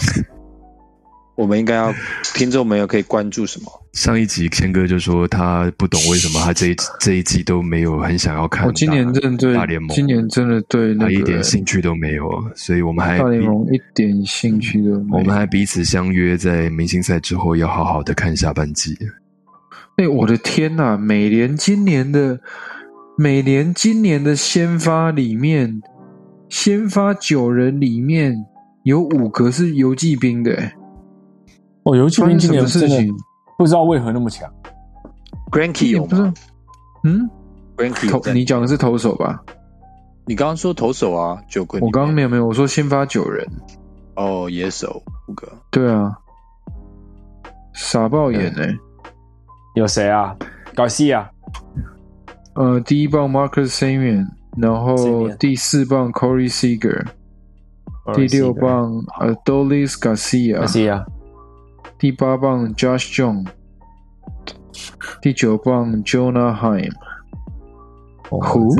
我们应该要听众朋友可以关注什么？上一集谦哥就说他不懂为什么他这一这一季都没有很想要看。我今年真的对大联盟，今年真的对那一点兴趣都没有，所以我们还大联盟一点兴趣都没有。我们还彼此相约在明星赛之后要好好的看下半季。哎，我的天呐！美联今年的美联今年的先发里面，先发九人里面有五个是游击兵的。哦，游击兵今年事情不知道为何那么强。Granky 有吗？嗯，Granky 投你讲的是投手吧？你刚刚说投手啊，九个。我刚刚没有没有，我说先发九人。哦，野手五个。对啊，傻爆眼哎！有谁啊？搞戏啊？呃，第一棒 Marcus Simeon，然后第四棒 Corey Seager，第六棒呃 Dolis Garcia。第八棒 Josh Jung，第九棒 Jonah Heim，胡，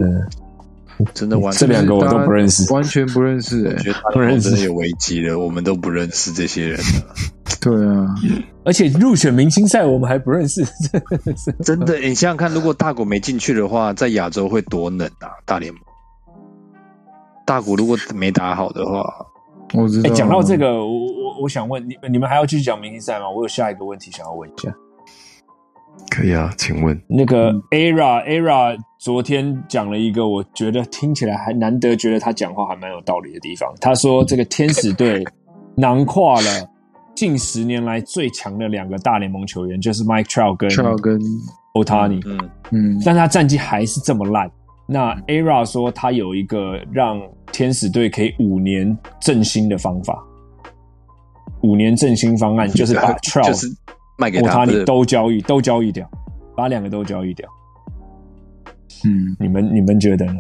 真的完这两个我都不认识，完全不认识。我觉得不认识有危机了，我们都不认识这些人了。对啊，而且入选明星赛我们还不认识，真的。你想想看，如果大谷没进去的话，在亚洲会多冷啊！大联盟，大谷如果没打好的话。我知道。讲到这个，我我我想问你，你们还要继续讲明星赛吗？我有下一个问题想要问一下。可以啊，请问那个 Era Era 昨天讲了一个，我觉得听起来还难得，觉得他讲话还蛮有道理的地方。他说这个天使队 囊括了近十年来最强的两个大联盟球员，就是 Mike Trout 跟 Trout 跟 Otani。嗯嗯，但他战绩还是这么烂。那 Era 说他有一个让天使队可以五年振兴的方法，五年振兴方案 就是把 Trout 卖给他，你都交易都交易掉，把两个都交易掉。嗯，你们你们觉得呢？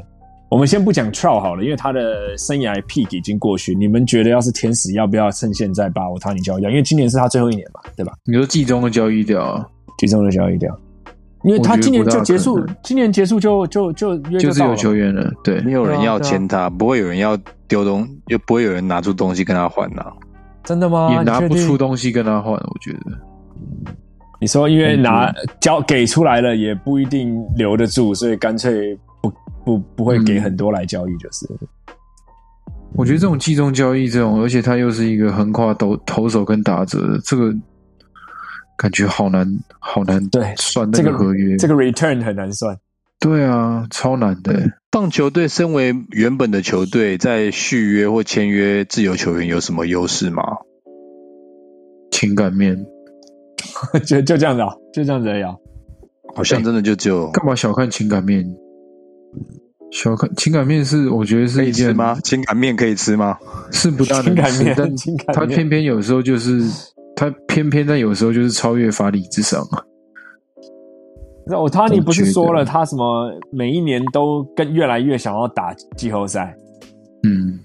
我们先不讲 Trout 好了，因为他的生涯 peak 已经过去。你们觉得要是天使要不要趁现在把 Otani 交易掉？因为今年是他最后一年嘛，对吧？你说季中的交易掉，季中的交易掉。因为他今年就结束，今年结束就就就就是有球员了，对，没有人要签他，不会有人要丢东，又不会有人拿出东西跟他换呐。真的吗？也拿不出东西跟他换，我觉得。你说，因为拿交给出来了，也不一定留得住，所以干脆不不不会给很多来交易，就是。我觉得这种集中交易，这种而且他又是一个横跨投投手跟打者，这个。感觉好难，好难对算那个合约，这个 return 很难算。对啊，超难的。棒球队身为原本的球队，在续约或签约自由球员有什么优势吗？情感面，就就这样子啊，就这样子而已啊。好像真的就只有干嘛小看情感面？小看情感面是我觉得是一件吗？情感面可以吃吗？是不大情感面，但他偏偏有时候就是。他偏偏在有时候就是超越法理之上啊！那我他你不是说了他什么每一年都更越来越想要打季后赛？嗯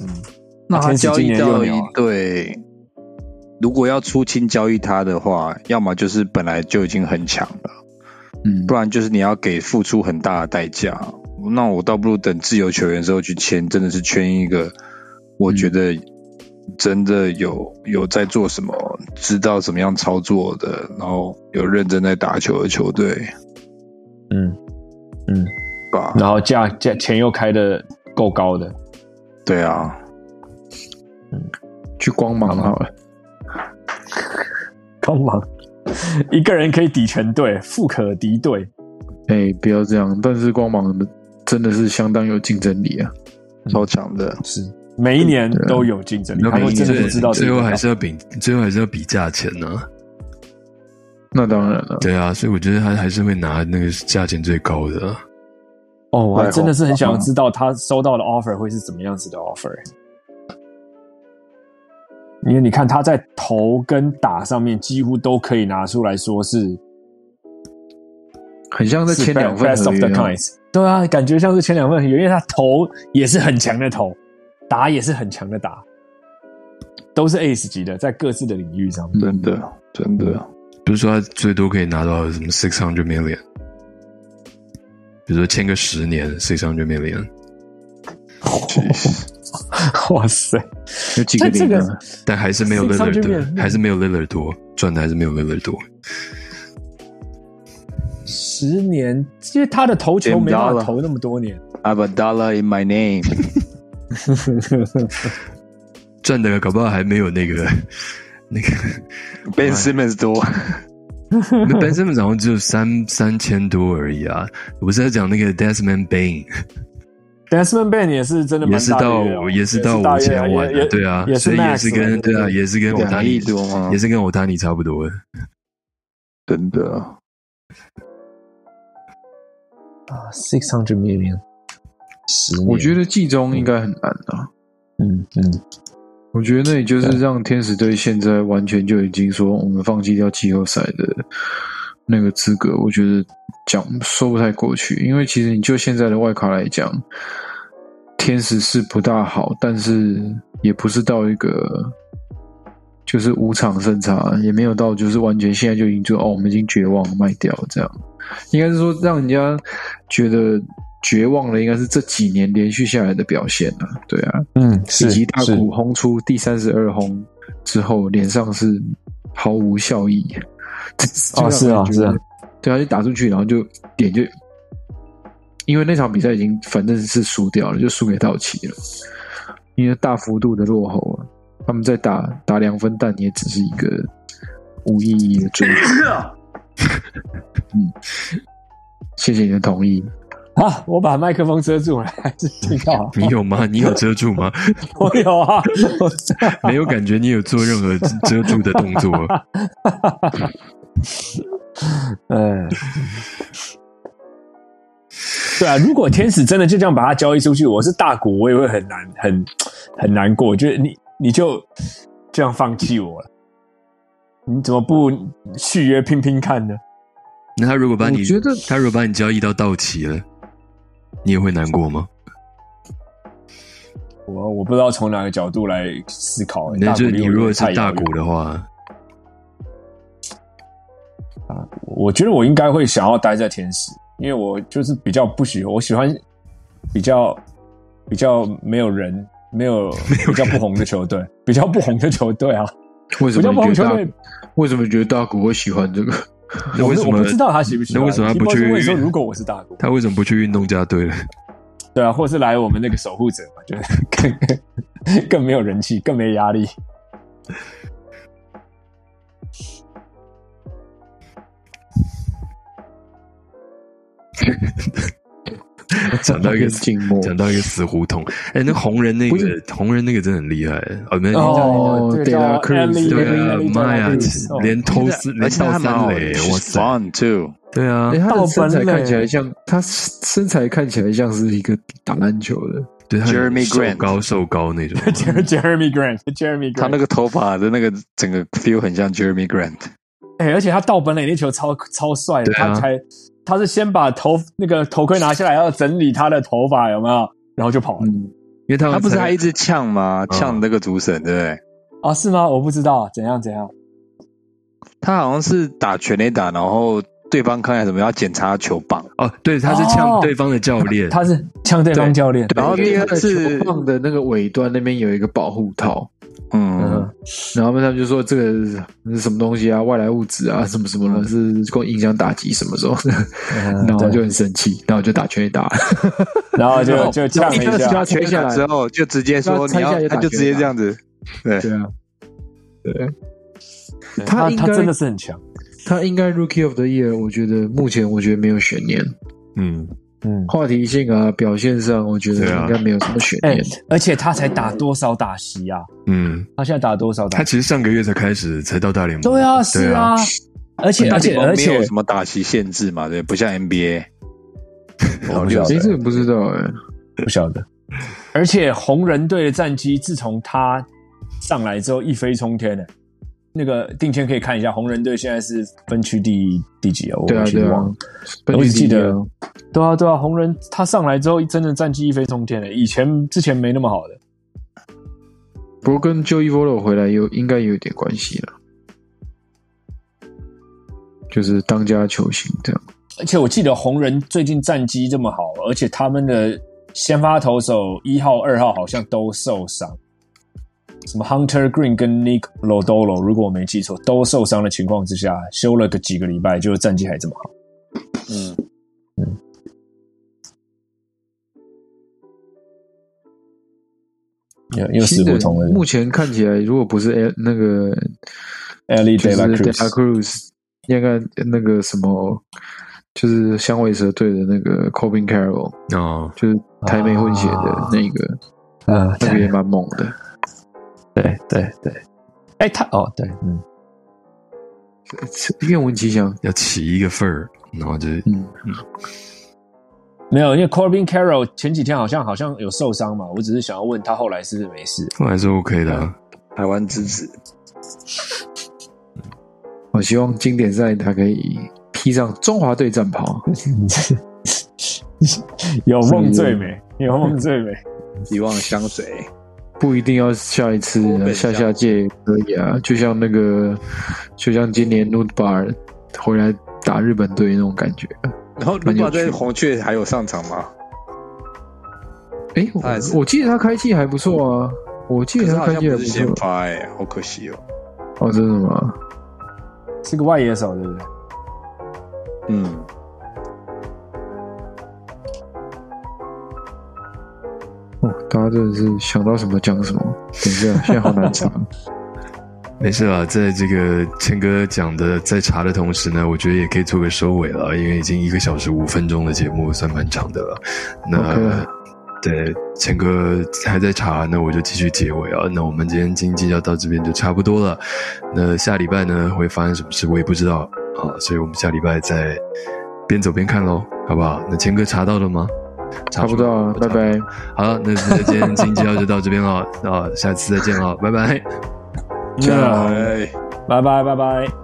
嗯，那他交易到一队，如果要出清交易他的话，要么就是本来就已经很强了，嗯，不然就是你要给付出很大的代价。那我倒不如等自由球员之后去签，真的是签一个，我觉得。真的有有在做什么，知道怎么样操作的，然后有认真在打球的球队，嗯嗯，吧，然后价价钱又开的够高的，对啊，嗯，去光芒好了，光芒。一个人可以抵全队，富可敌队，哎，不要这样，但是光芒真的是相当有竞争力啊，超强的，是。每一年都有竞争力，他们真的不知道。最后还是要比，最后还是要比价钱呢。那当然了。对啊，所以我觉得他还是会拿那个价钱最高的。哦，我真的是很想知道他收到的 offer 会是怎么样子的 offer。因为你看他在投跟打上面几乎都可以拿出来说是，很像在签两份合约。对啊，感觉像是签两份合约，因为他投也是很强的投。打也是很强的打，都是 Ace 级的，在各自的领域上，真的真的，比如说他最多可以拿到什么 six hundred million，比如说签个十年 six hundred million，哇塞，有几个零啊？但还是没有 Lillard，还是没有 Lillard 多赚的，还是没有 Lillard 多。十年，因为他的投球没办法投那么多年。I have a dollar in my name。赚的搞不好还没有那个 那个 Ben Simmons 多。Ben Simmons 好像只有三三千多而已啊！我是在讲那个 Desmond Bain。Desmond Bain 也是真的也是到也是到五千万的，对啊，所以也是跟对啊，也是跟欧塔尼多吗？也是跟欧塔尼差不多。真的。啊，six hundred million，十我觉得季中应该很难啊。嗯嗯，我觉得那也就是让天使队现在完全就已经说我们放弃掉季后赛的那个资格。我觉得讲说不太过去，因为其实你就现在的外卡来讲，天使是不大好，但是也不是到一个就是五场胜差，也没有到就是完全现在就已经就哦，我们已经绝望卖掉这样。应该是说，让人家觉得绝望的，应该是这几年连续下来的表现啊。对啊，嗯，以及大股轰出第三十二轰之后，脸上是毫无笑意。啊，是啊，是啊，对啊，就打出去，然后就点就，因为那场比赛已经反正是输掉了，就输给道奇了，因为大幅度的落后啊。他们在打打两分但，也只是一个无意义的追。嗯，谢谢你的同意。好，我把麦克风遮住了，还是听到？你有吗？你有遮住吗？我有啊，没有感觉你有做任何遮住的动作。嗯，对啊，如果天使真的就这样把它交易出去，我是大股，我也会很难，很很难过。就是你，你就这样放弃我了。你怎么不续约拼拼看呢？那他如果把你觉得他如果把你交易到到期了，你也会难过吗？我我不知道从哪个角度来思考。那就你如果是大股的话，啊，我觉得我应该会想要待在天使，因为我就是比较不喜欢，我喜欢比较比较没有人、没有 比较不红的球队，比较不红的球队啊。为什么觉得？为什么觉得大股会喜欢这个？那为什么不知道他喜不喜欢？那为什么他不去？如果我是大哥，他为什么不去运动家队了？对啊，或是来我们那个守护者嘛，就更更没有人气，更没压力。讲到一个讲到一个死胡同，哎，那红人那个红人那个真的很厉害，哦，没哦，对啊，对啊，妈呀，连偷四连倒三垒，哇塞，too，对啊，他的身材看起来像他身材看起来像是一个打篮球的，对，Jeremy Grant 高瘦高那种，Jeremy Grant，Jeremy，他那个头发的那个整个 feel 很像 Jeremy Grant，哎，而且他倒本垒那球超超帅，他才。他是先把头那个头盔拿下来，要整理他的头发，有没有？然后就跑了。因为他他不是还一直呛吗？呛那个主审，对不对？啊，是吗？我不知道，怎样怎样？他好像是打全垒打，然后对方看来什么要检查球棒。哦，对，他是呛对方的教练，他是呛对方教练。然后第二次球棒的那个尾端那边有一个保护套。嗯，然后他们就说这个是什么东西啊？外来物质啊，什么什么的，是够影响打击什么时候？然后就很生气，然后就打拳打，然后就就呛一下，拳下来。之后就直接说你要，他就直接这样子，对。对啊，对，他他真的是很强，他应该 Rookie of the Year，我觉得目前我觉得没有悬念，嗯。嗯，话题性啊，表现上，我觉得应该没有什么悬念。而且他才打多少打席啊？嗯，他现在打多少打？他其实上个月才开始，才到大联盟。对啊，是啊。而且而且而且没有什么打席限制嘛？对，不像 NBA。我不晓得，这个不知道哎，不晓得。而且红人队的战绩自从他上来之后一飞冲天的。那个定签可以看一下，红人队现在是分区第第几啊？对啊，对啊，我只记得，对啊，对啊，红人他上来之后，真的战绩一飞冲天了。以前之前没那么好的，不过跟 Joey Volo 回来有应该有点关系了，就是当家球星这样。而且我记得红人最近战绩这么好，而且他们的先发投手一号、二号好像都受伤，什么 Hunter Green 跟 Nick Lodolo，如果我没记错，都受伤的情况之下，休了个几个礼拜，就战绩还这么好。嗯嗯，又又死不同的。目前看起来，如果不是 L 那个 Ellie De La Cruz，应该那个什么。就是香味蛇队的那个 Cobin Carroll 哦，就是台美混血的那个，啊，那个也蛮猛的。对对对，哎，他哦，对，嗯，愿闻其详，要起一个份儿，然后就嗯嗯，没有，因为 Corbin Carroll 前几天好像好像有受伤嘛，我只是想要问他后来是不是没事，后来是 OK 的，台湾支持。我希望经典赛他可以。披上中华队战袍，有梦最美，有梦最美，希望相随，不一定要下一次，下下届也可以啊。就像那个，就像今年 n u b a r 回来打日本队那种感觉。然后 n u b a r 在红雀还有上场吗？哎，我我记得他开季还不错啊，我记得他开季还不错。哎，好可惜哦。哦，真的吗？是个外野手，对不对？嗯，大家真的是想到什么讲什么。等一下，现在好难查。没事啊，在这个谦哥讲的在查的同时呢，我觉得也可以做个收尾了，因为已经一个小时五分钟的节目，算蛮长的了。那对谦哥还在查，那我就继续结尾啊。那我们今天经济要到这边就差不多了。那下礼拜呢会发生什么事，我也不知道。啊，所以我们下礼拜再边走边看喽，好不好？那谦哥查到了吗？查不多了，拜拜。好，那那今天新期要就到这边了，啊，下次再见了，拜拜。拜拜拜拜拜。